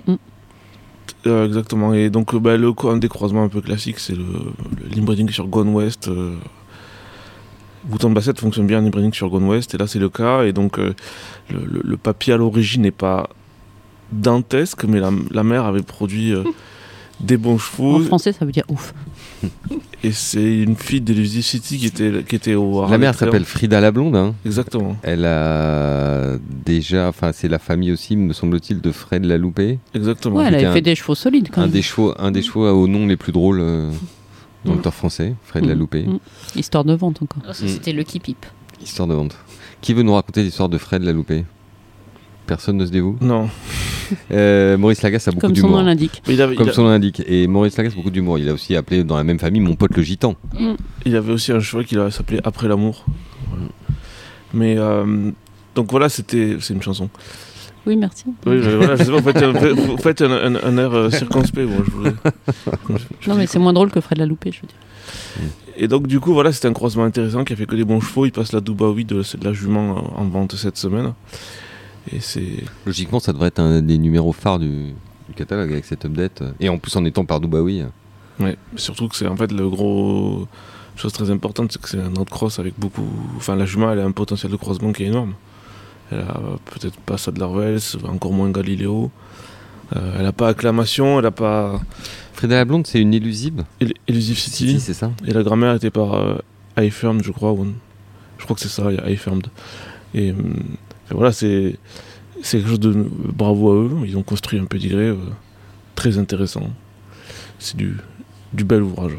Speaker 2: euh, exactement. Et donc, bah, le, un des croisements un peu classiques, c'est le, le sur Gone West. Euh, Bouton de Bassett fonctionne bien en inbreeding sur Gone West, et là, c'est le cas. Et donc, euh, le, le- le papier à l'origine n'est pas dantesque, mais la, la mère avait produit euh, [LAUGHS] des bons
Speaker 3: En
Speaker 2: chevaux.
Speaker 3: français, ça veut dire ouf. [LAUGHS]
Speaker 2: Et c'est une fille d'Elusive City qui était, qui était au
Speaker 1: La mère s'appelle Frida la Blonde. hein.
Speaker 2: Exactement,
Speaker 1: Elle a déjà, enfin c'est la famille aussi, me semble-t-il, de Fred la Loupé.
Speaker 2: exactement.
Speaker 3: Ouais, elle avait
Speaker 1: un-
Speaker 3: fait des chevaux solides quand
Speaker 1: Un
Speaker 3: même.
Speaker 1: des chevaux, un des chevaux au nom les plus drôles euh, dans le
Speaker 3: Mm.
Speaker 1: français, Fred la
Speaker 3: Mm.
Speaker 1: Loupé.
Speaker 3: Mm. Histoire de vente encore.
Speaker 4: Ah. C'était le Kipip.
Speaker 1: Histoire de vente. Qui veut nous raconter l'histoire de Fred la Loupé? Personne ne se dévoue?
Speaker 2: Non,
Speaker 1: Euh, Maurice Lagasse a beaucoup
Speaker 3: Comme son
Speaker 1: d'humour.
Speaker 3: nom l'indique.
Speaker 2: mais il avait,
Speaker 1: Comme
Speaker 2: il a-
Speaker 1: son nom l'indique. Et Maurice Lagasse a beaucoup d'humour. Il a aussi appelé dans la même famille mon pote le gitan.
Speaker 2: il avait aussi un cheval qui s'appelait Après l'amour. Voilà. Mais euh, donc voilà, c'était c'est une chanson.
Speaker 3: Oui, merci.
Speaker 2: Oui, voilà, je sais pas, vous faites un, vous faites un, un- un air euh, circonspect. Bon, je voulais- [LAUGHS] je-
Speaker 3: Non, mais c'est moins drôle que Fred la loupé, je veux dire.
Speaker 2: Et donc du coup, voilà, c'était un croisement intéressant qui a fait que des bons chevaux. Il passe la Dubaoui de, de la jument en, en vente cette semaine. Et c'est
Speaker 1: Logiquement, ça devrait être un des numéros phares du, du catalogue avec cette update. Et en plus, en étant par Dubaoui.
Speaker 2: Ouais, surtout que c'est en fait le gros chose très importante, c'est que c'est un cross avec beaucoup. Enfin, la jument, elle a un potentiel de croisement qui est énorme. Elle a peut-être pas ça de l'Arvels, encore moins Galiléo. Euh, elle a pas acclamation, elle a pas
Speaker 1: Frida la Blonde, c'est une élusive
Speaker 2: El- Elusive City.
Speaker 1: c'est ça
Speaker 2: Et la grammaire était par euh, iFirmed, je crois. ou- Je crois que c'est ça, il y a iFirmed. Et, hum, et voilà, c'est quelque chose de bravo à eux. Ils ont construit un pedigree euh, très intéressant. C'est du, du bel ouvrage.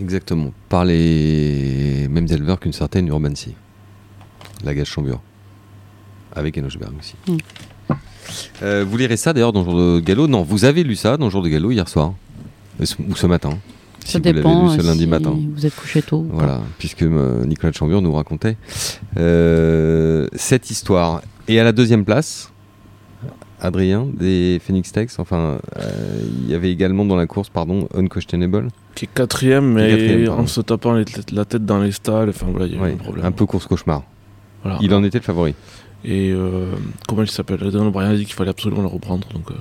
Speaker 1: Exactement. Par les mêmes éleveurs qu'une certaine Urban Sea. La gage Chambure. Avec Enochberg aussi.
Speaker 3: Mm.
Speaker 1: Euh, vous lirez ça d'ailleurs dans le jour de galop Non, vous avez lu ça dans le jour de galop hier soir. Ou ce matin. Si
Speaker 3: Ça
Speaker 1: vous l'avez
Speaker 3: dépend
Speaker 1: lu ce lundi
Speaker 3: si
Speaker 1: matin.
Speaker 3: vous êtes couché tôt.
Speaker 1: Voilà, puisque euh, Nicolas de Chambure nous racontait euh, cette histoire. Et à la deuxième place, Adrien des Phoenix Tex. Enfin, euh, il y avait également dans la course, pardon, Unquestionable.
Speaker 2: Qui est quatrième, mais en se tapant les la tête dans les stalles. Enfin voilà, il y a eu un problème.
Speaker 1: un peu course cauchemar.
Speaker 2: Voilà.
Speaker 1: Il en était le favori.
Speaker 2: Et euh, comment il s'appelle? Adrien O'Brien a dit qu'il fallait absolument le reprendre. Donc euh,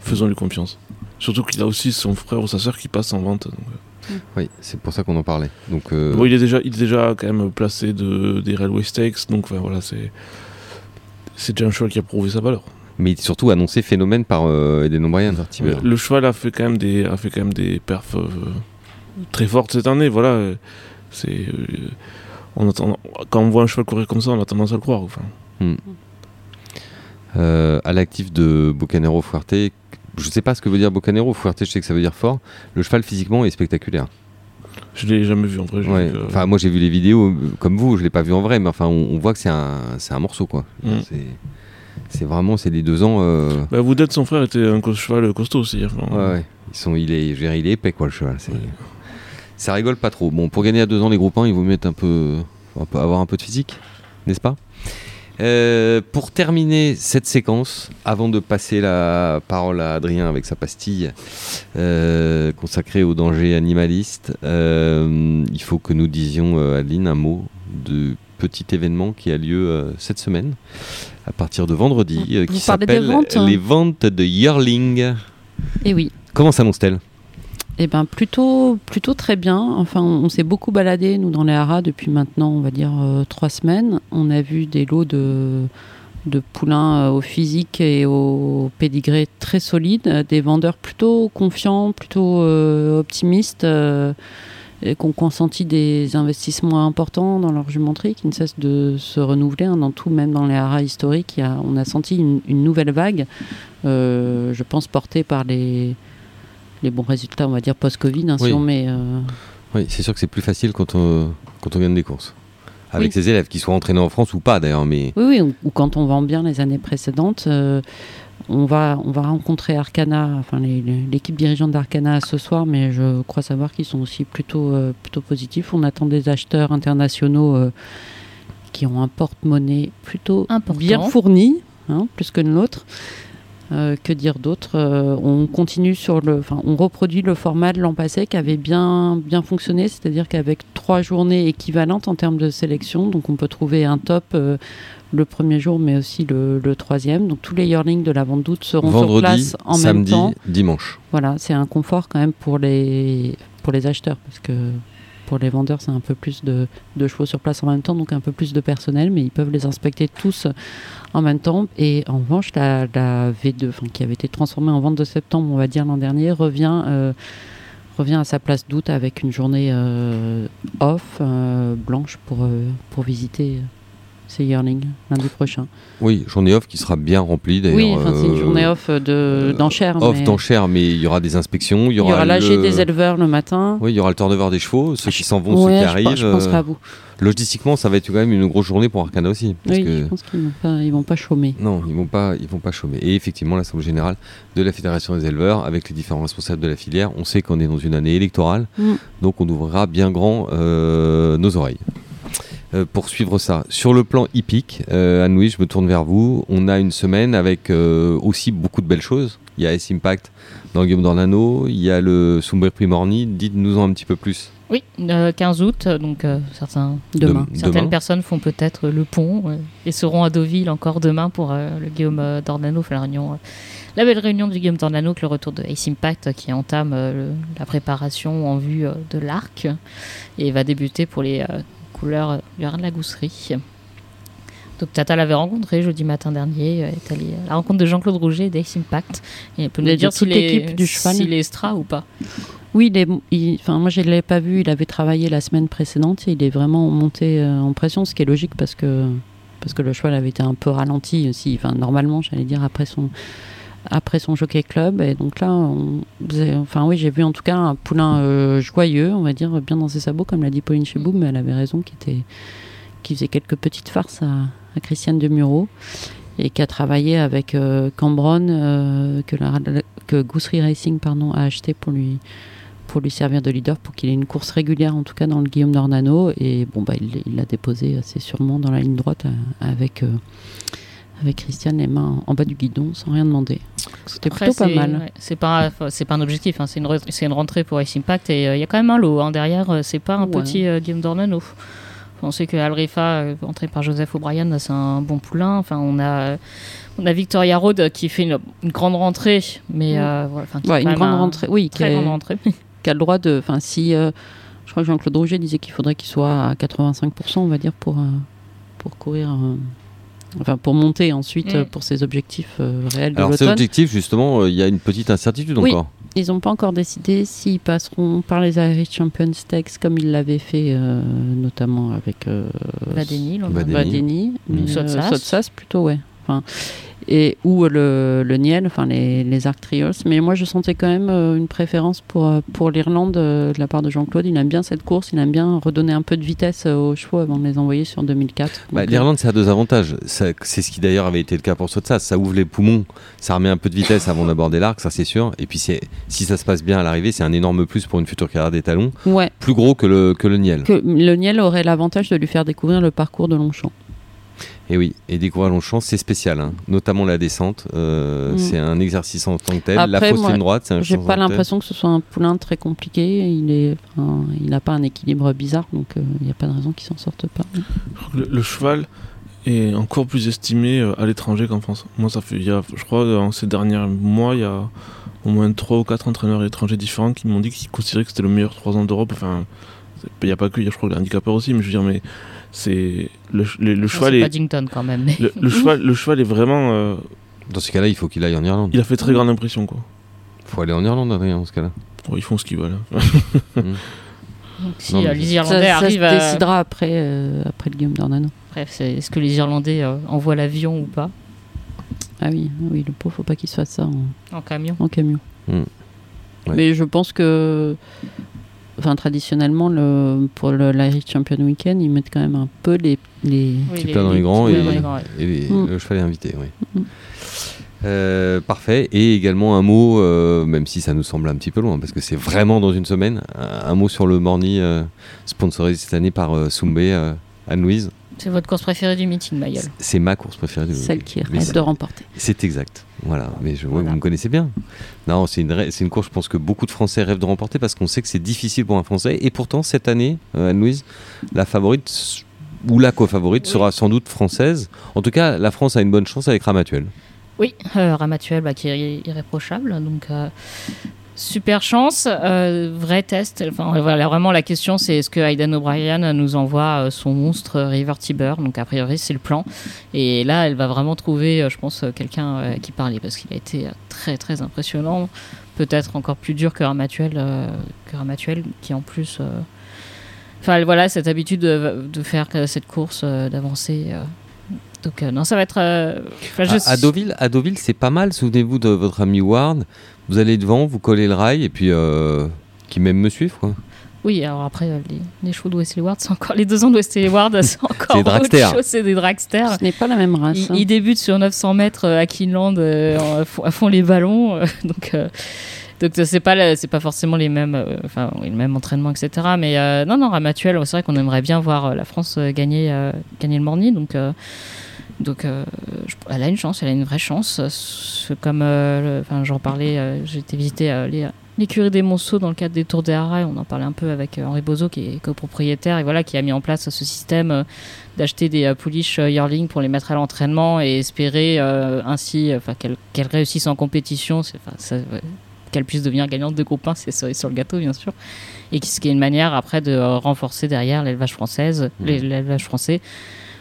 Speaker 2: faisons-lui confiance. Surtout qu'il a aussi son frère ou sa soeur qui passe en vente. donc, euh.
Speaker 1: Oui, c'est pour ça qu'on en parlait. Donc, euh,
Speaker 2: Bon, il est déjà, il est déjà quand même placé de, des Railway Stakes, donc enfin, voilà, c'est c'est déjà un cheval qui a prouvé sa valeur.
Speaker 1: mais surtout annoncé phénomène par Eden O'Brien.
Speaker 2: Le cheval a fait quand même des, a fait quand même des perfs très fortes cette année. Voilà, c'est on attend, quand on voit un cheval courir comme ça, on a tendance à le croire. Enfin,
Speaker 1: Euh, à l'actif de Bocanero Fuerte. Je sais pas ce que veut dire Bocanero. Fuerte, je sais que ça veut dire fort. Le cheval physiquement est spectaculaire.
Speaker 2: je l'ai jamais vu en vrai.
Speaker 1: Ouais.
Speaker 2: que-
Speaker 1: Enfin, moi j'ai vu les vidéos euh, comme vous, je l'ai pas vu en vrai, mais enfin, on, on voit que c'est un, morceau quoi.
Speaker 2: Mm.
Speaker 1: C'est, vraiment, c'est des deux ans. euh,
Speaker 2: Bah, Woodet, son frère, était un cheval costaud aussi. enfin.
Speaker 1: Ouais, ouais. Ils sont, il est, je veux dire, il est épais quoi le cheval.
Speaker 2: Ouais.
Speaker 1: Ça rigole pas trop. Bon, pour gagner à deux ans les groupes 1, il vaut mieux être un peu, un peu- avoir un peu de physique, n'est-ce pas? Euh, Pour terminer cette séquence, avant de passer la parole à Adrien avec sa pastille euh, consacrée au danger animaliste, euh, il faut que nous disions, Adeline, un mot de petit événement qui a lieu cette semaine, à partir de vendredi, qui s'appelle
Speaker 3: hein
Speaker 1: les ventes de Yearling.
Speaker 3: Et oui.
Speaker 1: Comment s'annonce-t-elle?
Speaker 3: Eh ben plutôt, plutôt très bien. Enfin, on, s'est beaucoup baladé nous dans les haras depuis maintenant, on va dire euh, trois semaines. On a vu des lots de de poulains euh, au physique et au pédigré très solides, des vendeurs plutôt confiants, plutôt euh, optimistes. et qui ont consenti des investissements importants dans leur jumenterie, qui ne cessent de se renouveler hein, dans tout, même dans les haras historiques. On a senti une, nouvelle vague, je pense portée par les, les bons résultats, on va dire post-Covid, hein,
Speaker 1: Oui.
Speaker 3: si on met. euh,
Speaker 1: Oui, c'est sûr que c'est plus facile quand on, quand on gagne des courses. Avec
Speaker 3: Oui.
Speaker 1: ses élèves, qu'ils soient entraînés en France ou pas d'ailleurs, mais
Speaker 3: Oui, oui, ou, ou quand on vend bien les années précédentes, euh, on, va, on va rencontrer Arcana, enfin l'équipe dirigeante d'Arcana ce soir, mais je crois savoir qu'ils sont aussi plutôt, euh, plutôt positifs. On attend des acheteurs internationaux euh, qui ont un porte-monnaie plutôt
Speaker 4: Important.
Speaker 3: bien fourni, hein, plus que le nôtre. Euh, que dire d'autre Euh, On continue sur le, enfin, on reproduit le format de l'an passé qui avait bien bien fonctionné, c'est-à-dire qu'avec trois journées équivalentes en termes de sélection, donc on peut trouver un top euh, le premier jour, mais aussi le, le troisième. Donc tous les yearlings de la vente d'août seront sur place en
Speaker 1: samedi,
Speaker 3: même temps.
Speaker 1: dimanche.
Speaker 3: Voilà, c'est un confort quand même pour les pour les acheteurs parce que pour les vendeurs, c'est un peu plus de, de chevaux sur place en même temps, donc un peu plus de personnel, mais ils peuvent les inspecter tous en même temps. Et en revanche, la, la V2, enfin, qui avait été transformée en vente de septembre, on va dire l'an dernier, revient, euh, revient à sa place d'août avec une journée euh, off, euh, blanche, pour visiter euh, ces yearlings lundi prochain.
Speaker 1: Oui, journée off qui sera bien remplie d'ailleurs.
Speaker 3: Oui, enfin, c'est une
Speaker 1: euh,
Speaker 3: journée off de- d'enchères.
Speaker 1: Off
Speaker 3: mais
Speaker 1: d'enchères, mais il y aura des inspections. Il y aura, le-
Speaker 3: des éleveurs le matin.
Speaker 1: Oui, il y aura le turnover des chevaux, ceux qui s'en vont,
Speaker 3: Ouais,
Speaker 1: ceux qui
Speaker 3: je
Speaker 1: arrivent.
Speaker 3: pense- Je, penserai
Speaker 1: euh,
Speaker 3: à vous.
Speaker 1: Logistiquement, ça va être quand même une grosse journée pour Arcana aussi. Parce
Speaker 3: Oui,
Speaker 1: que...
Speaker 3: je pense qu'ils vont pas, ils vont pas chômer.
Speaker 1: Non, ils vont pas, ils vont pas chômer. Et effectivement, l'assemblée générale de la fédération des éleveurs, avec les différents responsables de la filière, on sait qu'on est dans une année électorale,
Speaker 3: Mm.
Speaker 1: donc on ouvrira bien grand euh, nos oreilles. Euh, pour suivre ça, sur le plan hippique, euh, Anne-Louise, je me tourne vers vous. On a une semaine avec euh, aussi beaucoup de belles choses. Il y a S-Impact dans Guillaume d'Ornano, il y a le Soumbri Primorni. Dites-nous en un petit peu plus.
Speaker 4: Oui, euh, 15 août, donc certains,
Speaker 3: Demain.
Speaker 1: Dem-
Speaker 4: certaines
Speaker 1: demain.
Speaker 4: personnes font peut-être le pont et seront à Deauville encore demain pour le Guillaume d'Ornano, la réunion. la belle réunion du Guillaume d'Ornano avec le retour de Ace Impact qui entame euh, le- la préparation en vue euh, de l'arc et va débuter pour les euh, Rhin de la Gousserie. Donc Tata l'avait rencontré jeudi matin dernier, euh, est allée à la rencontre de Jean-Claude Rouget d'Ace Impact. Et elle peut nous dire est,
Speaker 3: l'équipe du cheval.
Speaker 4: s'il est Stra ou pas.
Speaker 3: Oui, il est, il- enfin, moi je ne l'ai pas vu, il avait travaillé la semaine précédente et il est vraiment monté euh, en pression, ce qui est logique parce que, parce que le cheval avait été un peu ralenti aussi, enfin, normalement, j'allais dire, après son, après son jockey club. Et donc là, on faisait- enfin, oui, j'ai vu en tout cas un poulain euh, joyeux, on va dire, bien dans ses sabots, comme l'a dit Pauline Cheboum, mais elle avait raison, qui, était, qui faisait quelques petites farces à, à Christiane de Muro et qui a travaillé avec euh, Cambronne, euh, que, la, que Racing pardon, a acheté pour lui, pour lui servir de leader, pour qu'il ait une course régulière, en tout cas dans le Guillaume d'Ornano. Et bon, bah, il l'a déposé assez sûrement dans la ligne droite euh, avec, euh, avec Christiane les mains en bas du guidon sans rien demander. C'était plutôt pas mal.
Speaker 4: ouais, c'est pas, c'est pas un objectif, hein, c'est une, re- une rentrée pour Ace Impact et euh, il y a quand même un lot hein, derrière. euh, c'est pas un
Speaker 3: Ouais.
Speaker 4: petit euh, Guillaume d'Ornano. On sait que Alrifa, euh, entré par Joseph O'Brien, c'est un bon poulain. Enfin, on a, on a Victoria Road qui fait une, une grande rentrée, mais euh, voilà,
Speaker 3: Ouais,
Speaker 4: a
Speaker 3: une grande
Speaker 4: un-
Speaker 3: rentrée, oui, qui, est-
Speaker 4: grande rentrée. [LAUGHS]
Speaker 3: qui a le droit de. Enfin, si. je crois que Jean-Claude Rouget disait qu'il faudrait qu'il soit à 85%, on va dire, pour, pour courir. Enfin, pour monter ensuite
Speaker 4: Mm.
Speaker 3: euh, pour ses objectifs euh, réels de
Speaker 1: Alors, c'est
Speaker 3: l'automne.
Speaker 1: objectif, justement, euh, il y a une petite incertitude
Speaker 3: Oui.
Speaker 1: encore.
Speaker 3: Ils n'ont pas encore décidé s'ils passeront par les Irish Champions Stakes comme ils l'avaient fait, euh, notamment avec euh,
Speaker 4: Vadeni,
Speaker 1: Vadeni.
Speaker 3: Vadeni, mais,
Speaker 4: Sotsas.
Speaker 3: Sotsas plutôt, ouais. Enfin, et ou le, le Niel, enfin les, les Arc Trials. Mais moi, je sentais quand même euh, une préférence pour, euh, pour l'Irlande euh, de la part de Jean-Claude. Il aime bien cette course, il aime bien redonner un peu de vitesse aux chevaux avant de les envoyer sur 2004.
Speaker 1: Bah, L'Irlande, ça a deux avantages. C'est ce qui d'ailleurs avait été le cas pour Sotsas. Ça ouvre les poumons, ça remet un peu de vitesse avant d'aborder l'arc, ça c'est sûr. Et puis si ça se passe bien à l'arrivée, c'est un énorme plus pour une future carrière des talons.
Speaker 3: ouais.
Speaker 1: Plus gros que le, que le Niel.
Speaker 3: Que le Niel aurait l'avantage de lui faire découvrir le parcours de Longchamp.
Speaker 1: Et oui, et découvrir Longchamp, c'est spécial, hein. notamment la descente. euh,
Speaker 3: Mm.
Speaker 1: C'est un exercice en tant que tel. la
Speaker 3: Après,
Speaker 1: fausse
Speaker 3: moi,
Speaker 1: ligne droite, c'est un
Speaker 3: J'ai pas l'impression que ce soit un poulain très compliqué. Il est, enfin, il n'a pas un équilibre bizarre, donc euh, il n'y a pas de raison qu'il s'en sorte pas.
Speaker 2: Je crois que Le, le cheval est encore plus estimé euh, à l'étranger qu'en France. Moi, ça fait, il y a, je crois, dans ces derniers mois, il y a au moins 3 ou 4 entraîneurs étrangers différents qui m'ont dit qu'ils considéraient que c'était le meilleur 3 ans d'Europe. Enfin, il n'y a pas que, il y a, je crois, les handicapeurs aussi, mais je veux dire, mais c'est le, le- le
Speaker 4: Non,
Speaker 2: cheval
Speaker 4: c'est
Speaker 2: est,
Speaker 4: Paddington quand même. mais-
Speaker 2: le, le [LAUGHS] cheval, le cheval est vraiment, euh,
Speaker 1: Dans ce cas-là, il faut qu'il aille en Irlande.
Speaker 2: il a fait très grande impression, quoi.
Speaker 1: Il faut aller en Irlande, Adrien, dans ce cas-là.
Speaker 2: Bon, ils font ce qu'ils veulent. hein. [LAUGHS]
Speaker 4: Donc, si
Speaker 1: Non, mais
Speaker 4: euh, les Irlandais
Speaker 3: ça
Speaker 4: arrivent
Speaker 3: se
Speaker 4: à.
Speaker 3: décidera après, euh, après le Guillaume d'Ornano.
Speaker 4: Bref, c'est- est-ce que les Irlandais euh, envoient l'avion ou pas?
Speaker 3: Ah oui, oui, le pauvre, faut pas qu'il se fasse ça en,
Speaker 4: en camion
Speaker 3: en camion.
Speaker 1: Hmm. Ouais.
Speaker 3: Mais je pense que, enfin, traditionnellement, le, pour le l'Irish Champion Weekend, ils mettent quand même un peu les. les...
Speaker 4: Oui,
Speaker 1: Petit plat dans les grands
Speaker 4: petits
Speaker 1: et,
Speaker 4: plats dans les grands, ouais.
Speaker 1: et les-
Speaker 3: Mm.
Speaker 1: le cheval est invité, oui.
Speaker 3: Mm.
Speaker 1: Euh, parfait. Et également un mot, euh, même si ça nous semble un petit peu loin, parce que c'est vraiment dans une semaine, un, un mot sur le Morny, euh, sponsorisé cette année par euh, Soumbé, euh, Anne-Louise.
Speaker 4: C'est votre course préférée du meeting, Mayol.
Speaker 1: C'est ma course préférée. de-
Speaker 3: Celle qui rêve de remporter.
Speaker 1: C'est exact. Voilà. Mais je vois
Speaker 4: Voilà.
Speaker 1: que vous me connaissez bien. Non, c'est une, ra- c'est une course, je pense que beaucoup de Français rêvent de remporter parce qu'on sait que c'est difficile pour un Français. Et pourtant, cette année, euh, Anne-Louise, la favorite ou la co-favorite
Speaker 4: Oui.
Speaker 1: sera sans doute française. En tout cas, la France a une bonne chance avec Ramatuel.
Speaker 4: Oui, euh, Ramatuel bah, qui est irré- irréprochable. Donc, euh, super chance. euh, vrai test. Enfin, voilà, vraiment, la question, c'est est-ce que Aidan O'Brien nous envoie euh, son monstre euh, River Tiber? Donc, a priori, c'est le plan. Et là, elle va vraiment trouver, je pense, quelqu'un qui parlait parce qu'il a été très, très impressionnant. Peut-être encore plus dur que Ramatuel, euh, que Ramatuel qui en plus. euh, Enfin, voilà, cette habitude de, de faire cette course, d'avancer. Donc, non, ça va être. enfin, je-
Speaker 1: À, à Deauville, à Deauville, c'est pas mal. Souvenez-vous de votre ami Ward. Vous allez devant, vous collez le rail et puis euh, qui même me suivent. Quoi.
Speaker 4: Oui, alors après, euh, les, les shows de Wesley Ward, c'est encore les deux ans de Wesley Ward, c'est [LAUGHS] encore
Speaker 1: des
Speaker 4: autre
Speaker 1: dragsters.
Speaker 4: chose, c'est des dragsters.
Speaker 3: Ce n'est pas la même race.
Speaker 4: Ils,
Speaker 3: hein.
Speaker 4: ils débutent sur 900 mètres euh, à Kinland euh, à fond- les ballons, euh, [LAUGHS] donc euh, donc c'est pas c'est pas forcément les mêmes, euh, enfin oui, le même entraînement, etc. Mais euh, non, non, Ramatuel, c'est vrai qu'on aimerait bien voir la France gagner euh, gagner le Morny, donc. Donc, euh, elle a une chance, elle a une vraie chance. Comme, euh, j'en parlais, euh, j'ai été visiter euh, les, l'écurie des Monceaux dans le cadre des Tours des Haras. On en parlait un peu avec Henri Bozo, qui est copropriétaire et voilà, qui a mis en place ce système d'acheter des pouliches yearling pour les mettre à l'entraînement et espérer ainsi, enfin, qu'elles qu'elles réussissent en compétition. Ça, ouais, qu'elles puissent devenir gagnantes de groupe 1, c'est cerise sur le gâteau, bien sûr. Et qui- ce qui est une manière après de renforcer derrière l'élevage française, l'é- l'élevage français,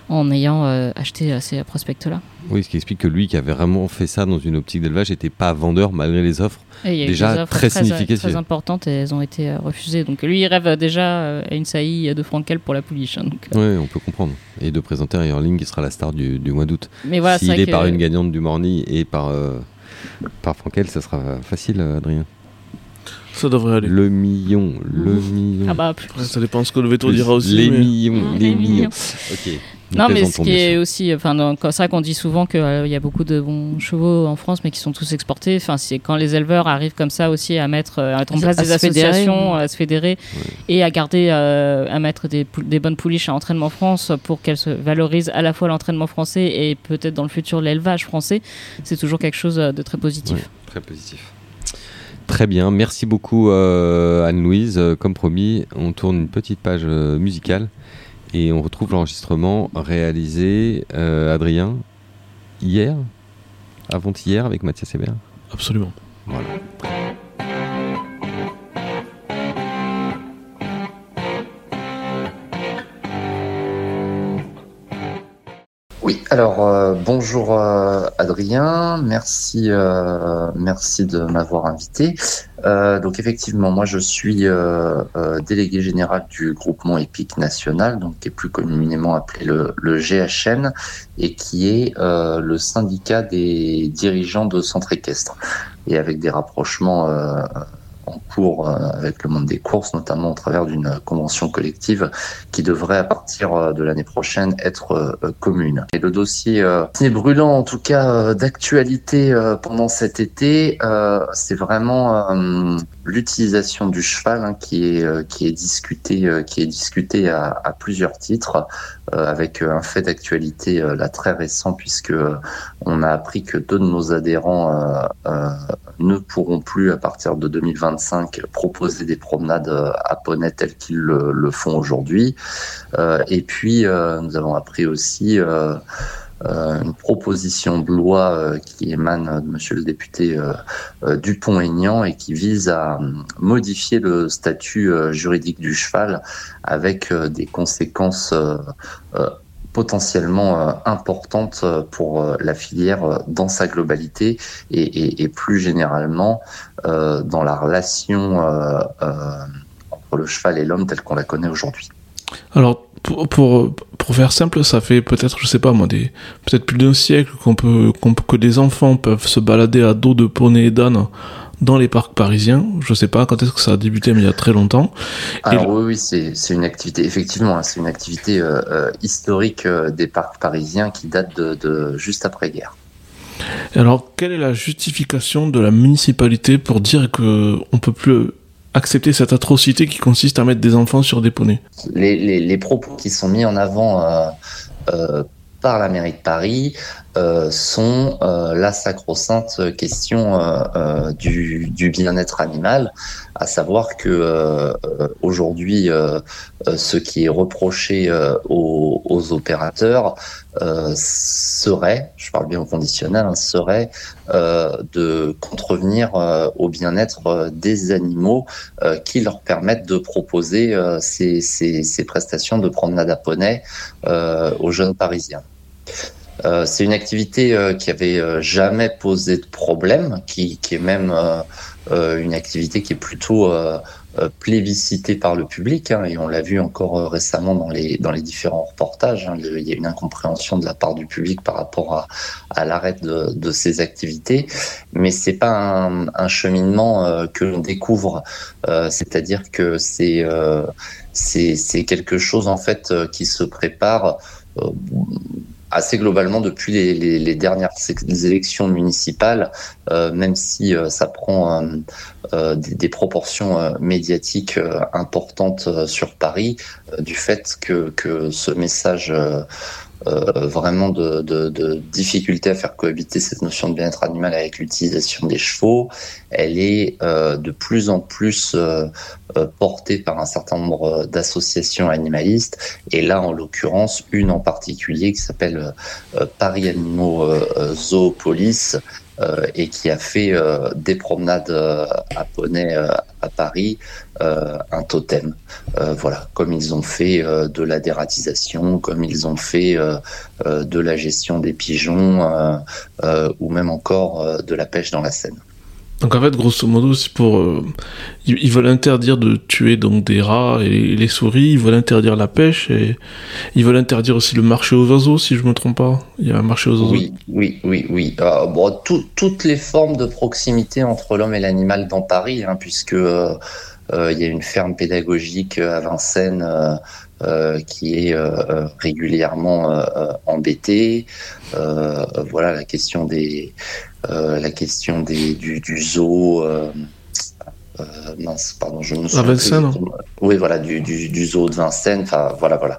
Speaker 4: en ayant euh, acheté euh, ces prospects-là.
Speaker 1: Oui, ce qui explique que lui, qui avait vraiment fait ça dans une optique d'élevage, n'était pas vendeur malgré les offres.
Speaker 4: Et il y a eu
Speaker 1: Déjà
Speaker 4: des offres
Speaker 1: très
Speaker 4: très,
Speaker 1: significatives.
Speaker 4: très importantes et elles ont été euh, refusées. Donc lui, il rêve euh, déjà euh, à une saillie de Frankel pour la pouliche. hein, donc, euh,
Speaker 1: Oui, on peut comprendre. Et de présenter un Erling qui sera la star du, du mois d'août.
Speaker 4: Mais voilà, c'est
Speaker 1: S'il est
Speaker 4: que-
Speaker 1: par une gagnante du Morny et par, euh, par Frankel, ça sera facile, Adrien.
Speaker 2: Ça devrait aller.
Speaker 1: Le million, le million.
Speaker 4: Ah bah, plus-
Speaker 2: ça dépend ce que le veto dira aussi.
Speaker 1: Les
Speaker 2: mais-
Speaker 1: millions,
Speaker 4: Mm,
Speaker 1: les
Speaker 4: les
Speaker 1: millions.
Speaker 4: millions.
Speaker 1: Ok.
Speaker 4: Non, mais ce qui est aussi, enfin, c'est vrai qu'on dit souvent qu'il y a beaucoup de bons chevaux en France, mais qui sont tous exportés. Enfin, c'est quand les éleveurs arrivent comme ça aussi à mettre, euh, à mettre en place des
Speaker 3: fédérer.
Speaker 4: associations, à se fédérer et à garder, euh, à mettre des, bonnes pouliches à entraînement France pour qu'elles se valorisent à la fois l'entraînement français et peut-être dans le futur l'élevage français. C'est toujours quelque chose de très positif.
Speaker 1: Ouais, très positif. Très bien, merci beaucoup euh, Anne-Louise. Euh, Comme promis, on tourne une petite page euh, musicale et on retrouve l'enregistrement réalisé, euh, Adrien, hier, avant-hier avec Mathias Hébert.
Speaker 2: Absolument.
Speaker 1: Voilà.
Speaker 5: Oui, alors euh, bonjour euh, Adrien, merci, euh, merci de m'avoir invité. Euh, donc effectivement, moi je suis euh, euh, délégué général du groupement épique national, donc qui est plus communément appelé le, le GHN et qui est le syndicat des dirigeants de centres équestres et avec des rapprochements en cours euh, avec le monde des courses, notamment au travers d'une convention collective qui devrait à partir euh, de l'année prochaine être euh, commune. Et le dossier est brûlant en tout cas d'actualité pendant cet été, c'est vraiment l'utilisation du cheval hein, qui est euh, qui est discuté euh, qui est à, plusieurs titres euh, avec un fait d'actualité là très récent puisque on a appris que deux de nos adhérents ne pourront plus à partir de 2025 proposer des promenades à poney telles qu'ils le, font aujourd'hui. Et puis nous avons appris aussi une proposition de loi euh, qui émane de Monsieur le député euh, euh, Dupont-Aignan et qui vise à euh, modifier le statut euh, juridique du cheval avec euh, des conséquences euh, euh, potentiellement euh, importantes euh, pour euh, la filière euh, dans sa globalité et, et, et plus généralement euh, dans la relation euh, euh, le cheval et l'homme tel qu'on la connaît aujourd'hui.
Speaker 2: Alors, pour, pour, pour, faire simple, ça fait peut-être, je sais pas moi, des, peut-être plus d'un siècle qu'on peut, que des enfants peuvent se balader à dos de poney et d'âne dans les parcs parisiens. Je sais pas quand est-ce que ça a débuté, mais il y a très longtemps.
Speaker 5: Alors oui, oui c'est une activité, effectivement, hein, c'est une activité euh, euh, historique euh, des parcs parisiens qui date de, de juste après-guerre.
Speaker 2: Alors, quelle est la justification de la municipalité pour dire que on peut plus accepter cette atrocité qui consiste à mettre des enfants sur des poneys.
Speaker 5: Les, propos qui sont mis en avant euh, euh, par la mairie de Paris euh, sont euh, la sacro-sainte question euh, du, bien-être animal, à savoir que aujourd'hui, ce qui est reproché aux, opérateurs serait, je parle bien au conditionnel, hein, serait de contrevenir au bien-être des animaux qui leur permettent de proposer ces, ces, ces, prestations de promenade à poney aux jeunes Parisiens. Euh, c'est une activité euh, qui avait euh, jamais posé de problème, qui, qui est même une activité qui est plutôt plébiscitée par le public, hein, et on l'a vu encore récemment dans les, dans les différents reportages. Hein, il y a une incompréhension de la part du public par rapport à, à l'arrêt de, de, ces activités, mais c'est pas un, un cheminement que l'on découvre, c'est-à-dire que c'est c'est quelque chose en fait qui se prépare assez globalement depuis les, dernières élections municipales, euh, même si euh, ça prend euh, des, proportions médiatiques importantes sur Paris, du fait que, que ce message vraiment de, difficulté à faire cohabiter cette notion de bien-être animal avec l'utilisation des chevaux. Elle est de plus en plus portée par un certain nombre d'associations animalistes. Et là, en l'occurrence, une en particulier qui s'appelle euh, Paris Animaux Zoopolis, euh, et qui a fait euh, des promenades euh, à poney à Paris un totem. voilà, comme ils ont fait de la dératisation, comme ils ont fait de la gestion des pigeons, ou même encore de la pêche dans la Seine.
Speaker 2: Donc en fait, grosso modo, c'est pour euh, ils, veulent interdire de tuer donc des rats et les souris, ils veulent interdire la pêche et ils veulent interdire aussi le marché aux oiseaux, si je me trompe pas. Il y a un marché aux oiseaux.
Speaker 5: Oui, oui, oui, oui. Euh, bon, tout, toutes les formes de proximité entre l'homme et l'animal dans Paris, hein, puisque euh, il y a une ferme pédagogique à Vincennes. Qui est régulièrement euh, embêtée. voilà la question des la question des du, du zoo. Euh, mince, pardon, je me souviens.
Speaker 2: Vincennes.
Speaker 5: Oui, voilà, du, du, du, zoo de Vincennes. Enfin, voilà, voilà.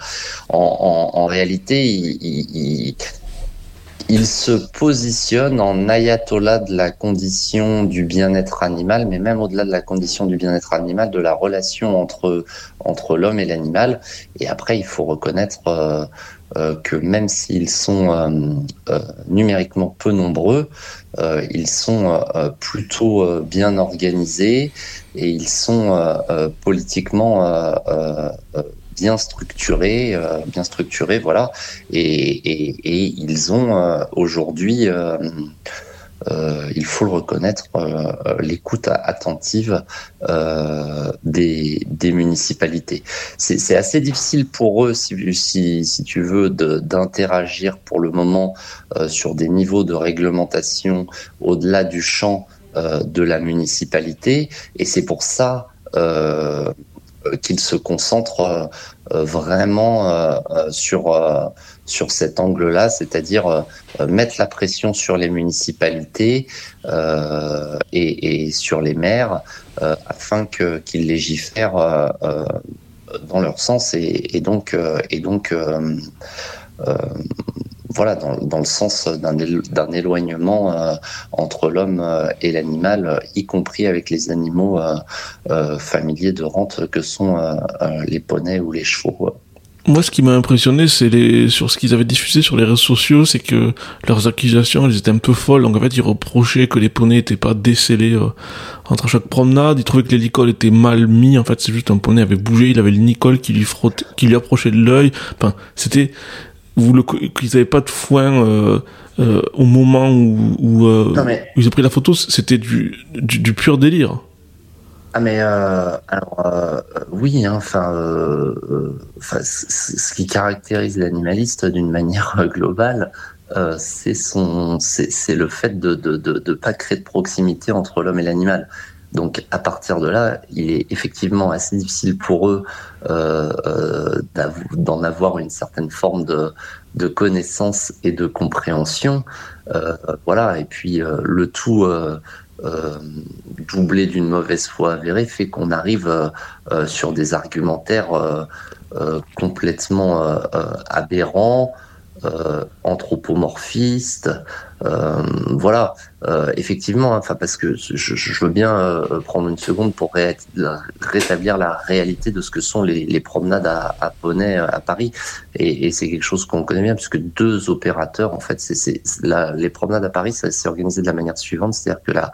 Speaker 5: En, en, en réalité, il, il, il, se positionne en ayatollah de la condition du bien-être animal, mais même au-delà de la condition du bien-être animal, de la relation entre entre l'homme et l'animal. Et après, il faut reconnaître euh, euh, que même s'ils sont euh, euh numériquement peu nombreux, euh, ils sont euh, plutôt bien organisés et ils sont politiquement bien structurés, bien structurés, voilà. Et, et ils ont aujourd'hui euh, il faut le reconnaître, euh, l'écoute attentive euh, des, des, municipalités. C'est assez difficile pour eux, si, si, si tu veux, d'interagir pour le moment euh, sur des niveaux de réglementation au-delà du champ euh, de la municipalité, et c'est pour ça euh, qu'ils se concentrent vraiment sur sur cet angle-là, c'est-à-dire euh, mettre la pression sur les municipalités euh, et, sur les maires euh, afin que qu'ils légifèrent euh, euh, dans leur sens et donc et donc voilà, dans, dans, le sens d'un éloignement euh, entre l'homme et l'animal, y compris avec les animaux euh, familiers de rente que sont les poneys ou les chevaux.
Speaker 2: Moi, ce qui m'a impressionné, c'est les... sur ce qu'ils avaient diffusé sur les réseaux sociaux, c'est que leurs accusations, elles étaient un peu folles. Donc, en fait, ils reprochaient que les poneys n'étaient pas décellés euh, entre chaque promenade. Ils trouvaient que l'hélicole était mal mis. En fait, c'est juste un poney avait bougé. Il avait le nicole qui lui frottait, qui lui approchait de l'œil. Enfin, c'était, vous le, qu'ils avaient pas de foin, euh, euh, au moment où, où, euh, mais... où, ils ont pris la photo. C'était du, du, du pur délire.
Speaker 5: Ah mais euh, alors euh, oui, hein, enfin, euh, ce qui caractérise l'animaliste d'une manière globale, c'est son, c'est le fait de de, de de pas créer de proximité entre l'homme et l'animal. Donc à partir de là, il est effectivement assez difficile pour eux d'en avoir une certaine forme de connaissance et de compréhension. voilà, et puis le tout euh, doublé d'une mauvaise foi avérée fait qu'on arrive euh, euh, sur des argumentaires complètement aberrants, anthropomorphistes. Voilà, effectivement, enfin parce que je, veux bien prendre une seconde pour rétablir la réalité de ce que sont les, promenades à, à, poney à Paris, et, c'est quelque chose qu'on connaît bien puisque deux opérateurs, en fait, c'est les promenades à Paris, ça s'est organisé de la manière suivante, c'est-à-dire que la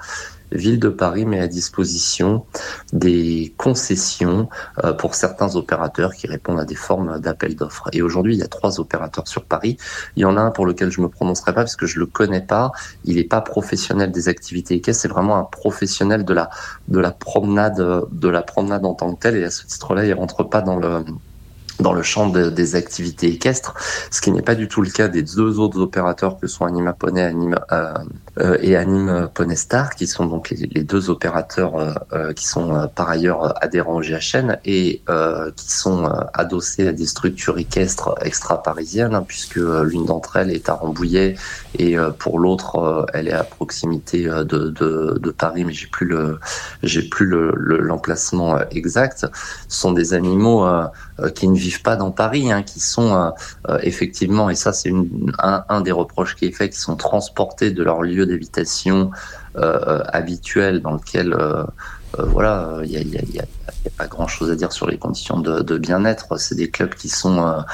Speaker 5: Ville de Paris met à disposition des concessions euh, pour certains opérateurs qui répondent à des formes d'appel d'offres. Et aujourd'hui, il y a trois opérateurs sur Paris. Il y en a un pour lequel je me prononcerai pas parce que je le connais pas. Il n'est pas professionnel des activités équestres. C'est vraiment un professionnel de la de la promenade de la promenade en tant que telle. Et à ce titre-là, il rentre pas dans le dans le champ des activités équestres, ce qui n'est pas du tout le cas des deux autres opérateurs que sont Anima Poney Anima, euh, euh, et Anime Poney Star, qui sont donc les, deux opérateurs euh, euh, qui sont par ailleurs adhérents au GHN et qui sont adossés à des structures équestres extra-parisiennes, hein, puisque l'une d'entre elles est à Rambouillet et pour l'autre, elle est à proximité de, de, de Paris, mais j'ai plus le j'ai plus l'emplacement le, exact. Ce sont des animaux euh, qui ne vivent pas dans Paris, hein, qui sont euh, euh, effectivement, et ça c'est un, un, des reproches qui est fait, qui sont transportés de leur lieu d'habitation habituel dans lequel voilà, il n'y a, a, y a, pas grand-chose à dire sur les conditions de, de bien-être. C'est des clubs qui sont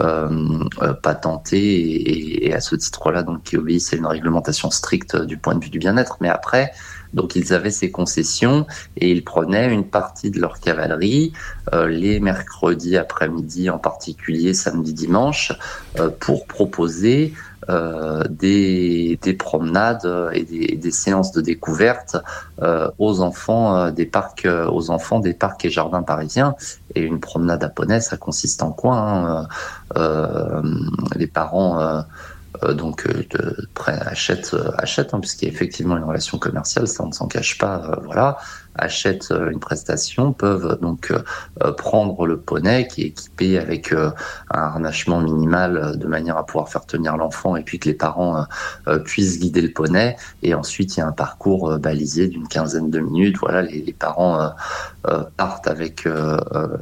Speaker 5: euh, patentés et, et, à ce titre-là, donc qui obéissent à une réglementation stricte du point de vue du bien-être. Mais après, donc ils avaient ces concessions et ils prenaient une partie de leur cavalerie euh, les mercredis après-midi, en particulier samedi, dimanche, euh, pour proposer euh, des, des, promenades et des, séances de découverte aux enfants des parcs, et jardins parisiens. Et une promenade à poney, ça consiste en quoi hein Les parents donc euh, achète euh, achète hein, puisqu'il y a effectivement une relation commerciale ça on ne s'en cache pas voilà achètent euh, une prestation peuvent donc euh, prendre le poney qui est équipé avec euh, un harnachement minimal de manière à pouvoir faire tenir l'enfant et puis que les parents puissent guider le poney. Et ensuite, il y a un parcours balisé d'une quinzaine de minutes. Voilà, les, parents partent avec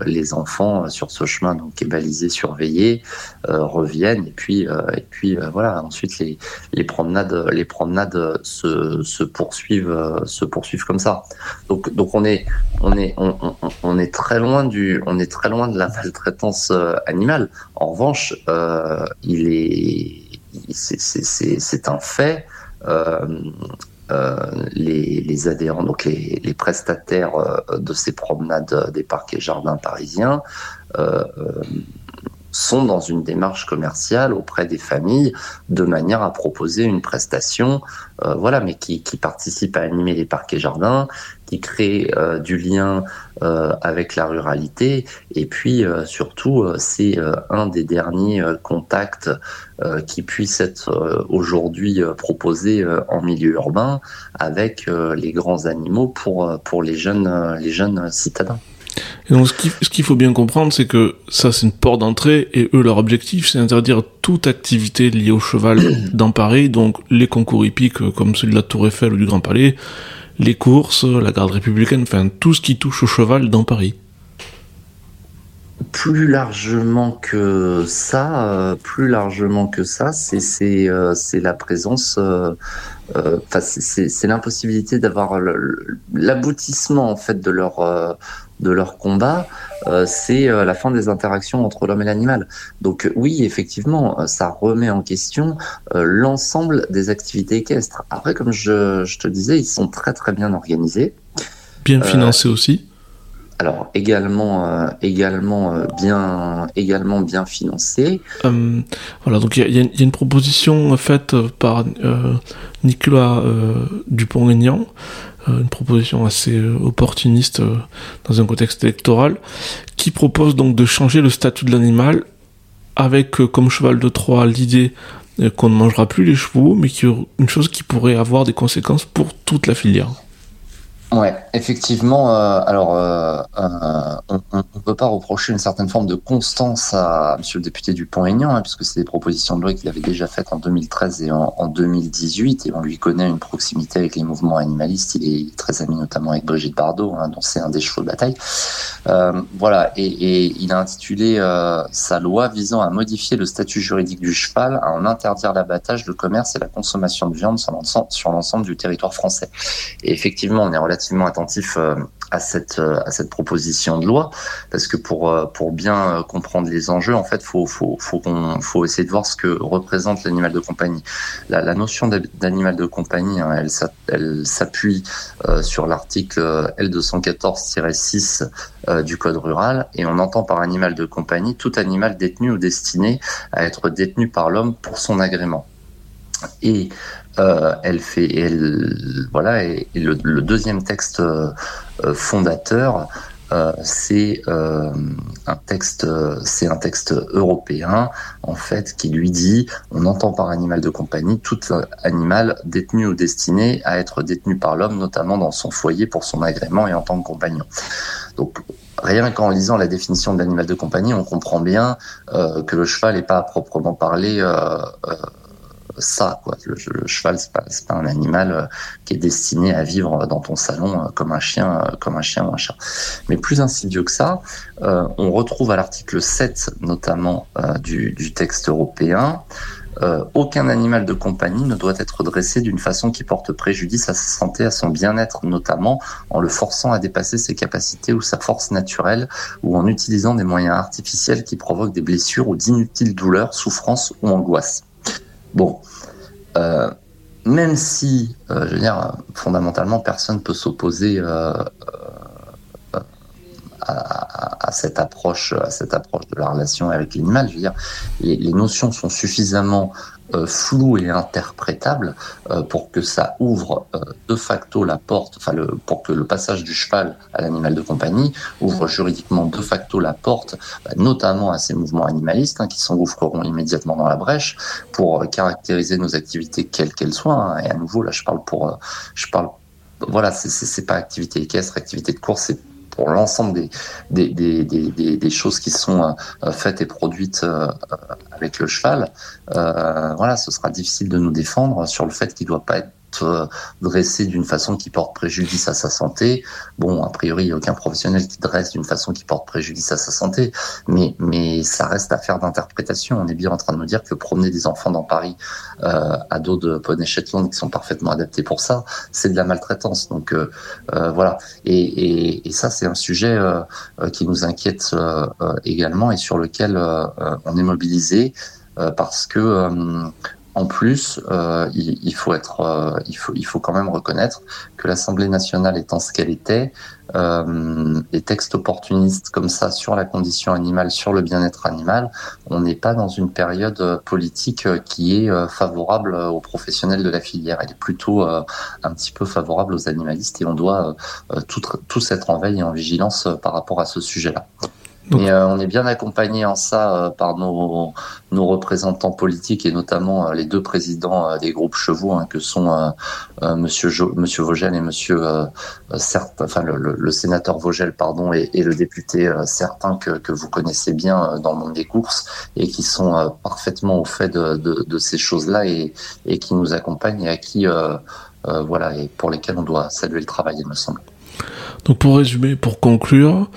Speaker 5: les enfants sur ce chemin donc qui est balisé, surveillé, reviennent et puis et puis voilà. Ensuite, les, les promenades les promenades se, se poursuivent se poursuivent comme ça. Donc donc, on est, très loin de la [LAUGHS] maltraitance euh, animale. En revanche, euh, il est, c'est un fait. Euh, les, adhérents, donc les, prestataires de ces promenades des parcs et jardins parisiens, sont dans une démarche commerciale auprès des familles de manière à proposer une prestation, voilà, mais qui, qui, participe à animer les parcs et jardins, qui crée euh, du lien euh, avec la ruralité, et puis surtout c'est un des derniers contacts qui puisse être aujourd'hui proposé en milieu urbain avec les grands animaux pour pour les jeunes les jeunes citadins.
Speaker 2: Et donc, ce qu'il faut bien comprendre, c'est que ça, c'est une porte d'entrée, et eux, leur objectif, c'est d'interdire toute activité liée au cheval [COUGHS] dans Paris, donc les concours hippiques euh, comme celui de la Tour Eiffel ou du Grand Palais, les courses, la garde républicaine, enfin, tout ce qui touche au cheval dans Paris.
Speaker 5: Plus largement que ça, euh, plus largement que ça, c'est c'est euh, la présence, enfin c'est l'impossibilité d'avoir l'aboutissement en fait de leur de leur combat, euh, c'est euh, la fin des interactions entre l'homme et l'animal. Donc oui, effectivement, euh, ça remet en question l'ensemble des activités équestres. Après, comme je, te disais, ils sont très très bien organisés.
Speaker 2: Bien financés aussi
Speaker 5: alors également, euh, également euh, bien, également bien financé.
Speaker 2: Euh, voilà, donc il y, a une proposition faite par Nicolas Dupont-Aignan, une proposition assez opportuniste dans un contexte électoral, qui propose donc de changer le statut de l'animal avec comme cheval de Troie l'idée qu'on ne mangera plus les chevaux, mais qui une chose qui pourrait avoir des conséquences pour toute la filière.
Speaker 5: Ouais, effectivement. Euh, alors, euh, euh, on ne peut pas reprocher une certaine forme de constance à Monsieur le député Dupont-Aignan, hein, puisque c'est des propositions de loi qu'il avait déjà faites en 2013 et en, en, 2018, et on lui connaît une proximité avec les mouvements animalistes. Il est très ami notamment avec Brigitte Bardot, hein, dont c'est un des chevaux de bataille. Voilà, et, il a intitulé sa loi visant à modifier le statut juridique du cheval, à en interdire l'abattage, le commerce et la consommation de viande sur l'ensemble du territoire français. Et effectivement, on est relativement attentif euh, à cette euh, à cette proposition de loi parce que pour euh, pour bien comprendre les enjeux en fait faut faut faut faut essayer de voir ce que représente l'animal de compagnie. La, la notion d'animal de compagnie hein, elle elle s'appuie sur l'article L214-6 du code rural et on entend par animal de compagnie tout animal détenu ou destiné à être détenu par l'homme pour son agrément. Et euh, elle fait, elle, voilà, et, le, deuxième texte euh, fondateur, euh, c'est un texte, c'est un texte européen en fait qui lui dit, on entend par animal de compagnie tout animal détenu ou destiné à être détenu par l'homme, notamment dans son foyer pour son agrément et en tant que compagnon. Donc Rien qu'en lisant la définition de l'animal de compagnie, on comprend bien que le cheval n'est pas à proprement parler euh, ça. Quoi. Le, cheval, c'est pas, pas un animal euh, qui est destiné à vivre dans ton salon euh, comme un chien, euh, comme un chien ou un chat. Mais plus insidieux que ça, on retrouve à l'article 7 notamment du, du, texte européen. aucun animal de compagnie ne doit être dressé d'une façon qui porte préjudice à sa santé, à son bien-être, notamment en le forçant à dépasser ses capacités ou sa force naturelle, ou en utilisant des moyens artificiels qui provoquent des blessures ou d'inutiles douleurs, souffrances ou angoisses. Bon, euh, même si, euh, je veux dire, fondamentalement, personne ne peut s'opposer euh, à, cette approche, à cette approche de la relation avec l'animal. Je veux dire, les notions sont suffisamment flou et interprétable euh, pour que ça ouvre euh, de facto la porte, enfin le, pour que le passage du cheval à l'animal de compagnie ouvre juridiquement de facto la porte, bah, notamment à ces mouvements animalistes hein, qui s'engouffreront immédiatement dans la brèche pour caractériser nos activités quelles qu'elles soient. Hein. et à nouveau, là, je parle pour, je parle, voilà, c'est pas activité équestre, activité de course, c'est pour l'ensemble des des, des, des, choses qui sont euh, faites et produites euh, avec le cheval, euh, voilà, ce sera difficile de nous défendre sur le fait qu'il ne doit pas être euh, dressé d'une façon qui porte préjudice à sa santé. Bon, a priori, il n'y a aucun professionnel qui dresse d'une façon qui porte préjudice à sa santé, mais, mais ça reste affaire d'interprétation. On est bien en train de nous dire que promener des enfants dans Paris euh, à dos de poney Shetland qui sont parfaitement adaptés pour ça, c'est de la maltraitance. Donc euh, voilà. Et, ça, c'est un sujet qui nous inquiète également et sur lequel on est mobilisé parce que en plus, euh, il, faut être, euh, il faut, il faut quand même reconnaître que l'Assemblée nationale étant ce qu'elle était, euh, les textes opportunistes comme ça sur la condition animale, sur le bien-être animal, on n'est pas dans une période politique qui est favorable aux professionnels de la filière. Elle est plutôt un petit peu favorable aux animalistes et on doit tous être en veille et en vigilance par rapport à ce sujet-là. Mais euh, on est bien accompagné en ça euh, par nos, nos représentants politiques et notamment euh, les deux présidents des groupes chevaux hein, que sont Monsieur Monsieur Vogel et Monsieur certes, enfin le, le, sénateur Vogel pardon et, et le député certain que, que vous connaissez bien dans le monde des courses et qui sont parfaitement au fait de, de, de ces choses-là et, et qui nous accompagnent et à qui voilà et pour lesquels on doit saluer le travail il me semble.
Speaker 2: Donc pour résumer, pour conclure,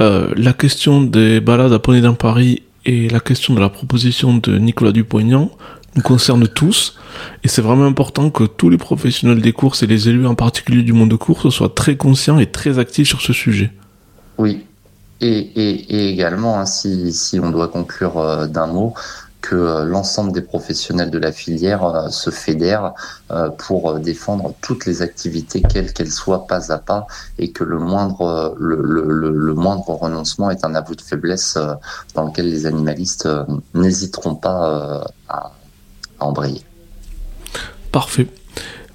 Speaker 2: euh, la question des balades à Poney dans Paris et la question de la proposition de Nicolas Dupont-Aignan nous concernent tous. Et c'est vraiment important que tous les professionnels des courses et les élus en particulier du monde de course soient très conscients et très actifs sur ce sujet.
Speaker 5: Oui. Et, également, hein, si, si, on doit conclure euh, d'un mot, que euh, l'ensemble des professionnels de la filière euh, se fédèrent euh, pour défendre toutes les activités, quelles qu'elles soient, pas à pas, et que le moindre, le, le, le, moindre renoncement est un aveu de faiblesse dans lequel les animalistes n'hésiteront pas à, à embrayer.
Speaker 2: Parfait.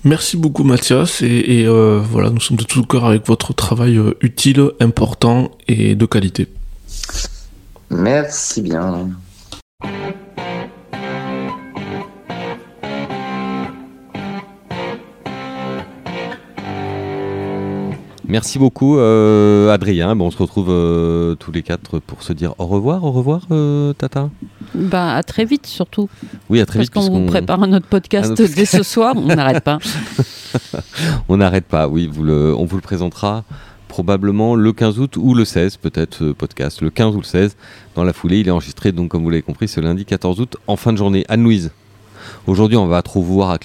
Speaker 2: Merci beaucoup Mathias et, et voilà nous sommes de tout cœur avec votre travail utile, important et de qualité.
Speaker 5: Merci bien.
Speaker 1: Merci beaucoup, euh, Adrien. Bon, on se retrouve euh, tous les quatre pour se dire au revoir. Au revoir, euh, Tata.
Speaker 3: Bah, à très vite, surtout.
Speaker 1: Oui, à très
Speaker 3: vite. Parce qu'on vous prépare un autre podcast dès ce soir. On n'arrête pas. [LAUGHS]
Speaker 1: on n'arrête pas, oui. Vous le, on vous le présentera probablement le 15 août ou le 16, peut-être, podcast. Le 15 ou le 16. Dans la foulée, il est enregistré, donc, comme vous l'avez compris, ce lundi 14 août, en fin de journée. Anne-Louise. Aujourd'hui, on va trop vous voir à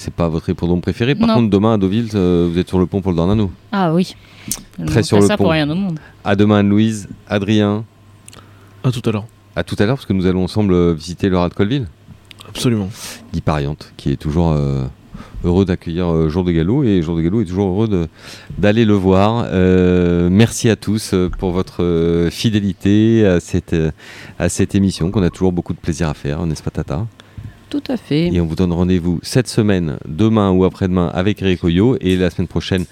Speaker 1: c'est pas votre hippodrome préféré. Par contre, demain à Deauville, euh, vous êtes sur le pont pour le Dornano.
Speaker 4: Ah oui.
Speaker 1: Très sur le
Speaker 4: ça
Speaker 1: pont.
Speaker 4: Pour rien au monde.
Speaker 1: À demain, Anne-Louise, Adrien.
Speaker 2: À tout à l'heure.
Speaker 1: À tout à l'heure, parce que nous allons ensemble euh, visiter le rat de Colville.
Speaker 2: Absolument.
Speaker 1: Guy Pariante, qui est toujours euh, heureux d'accueillir Jour de Galop, et Jour de Galop est toujours heureux d'aller le voir. merci à tous pour votre fidélité à cette, à cette émission qu'on a toujours beaucoup de plaisir à faire, n'est-ce pas Tata?
Speaker 3: Tout à fait.
Speaker 1: Et on vous donne rendez-vous cette semaine, demain ou après-demain avec Eric Oyo et la semaine prochaine,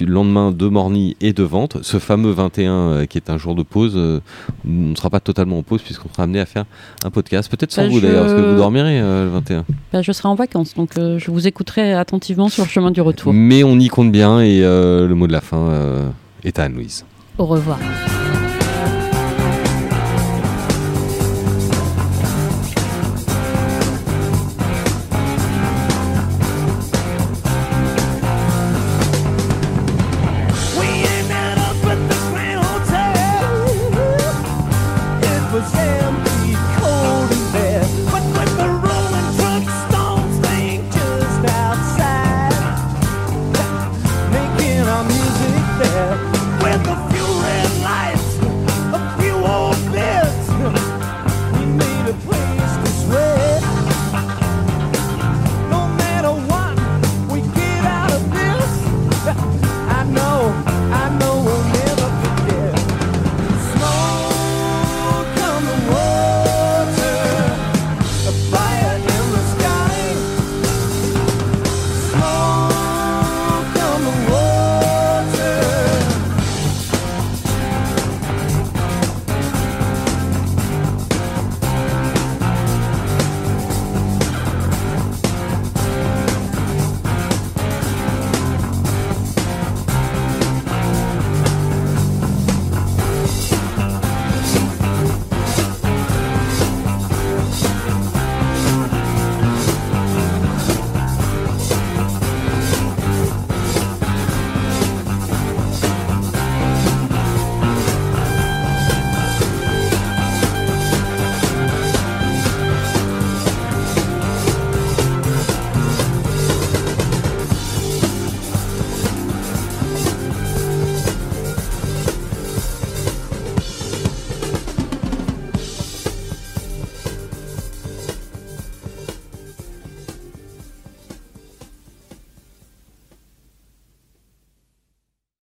Speaker 1: le lendemain de Morny et de Vente. Ce fameux 21 euh, qui est un jour de pause, euh, on ne sera pas totalement en pause puisqu'on sera amené à faire un podcast. Peut-être sans bah, vous d'ailleurs, parce que vous dormirez euh, le 21.
Speaker 3: Bah, je serai en vacances, donc je vous écouterai attentivement sur le chemin du retour.
Speaker 1: Mais on y compte bien et le mot de la fin est à Anne-Louise.
Speaker 4: Au revoir.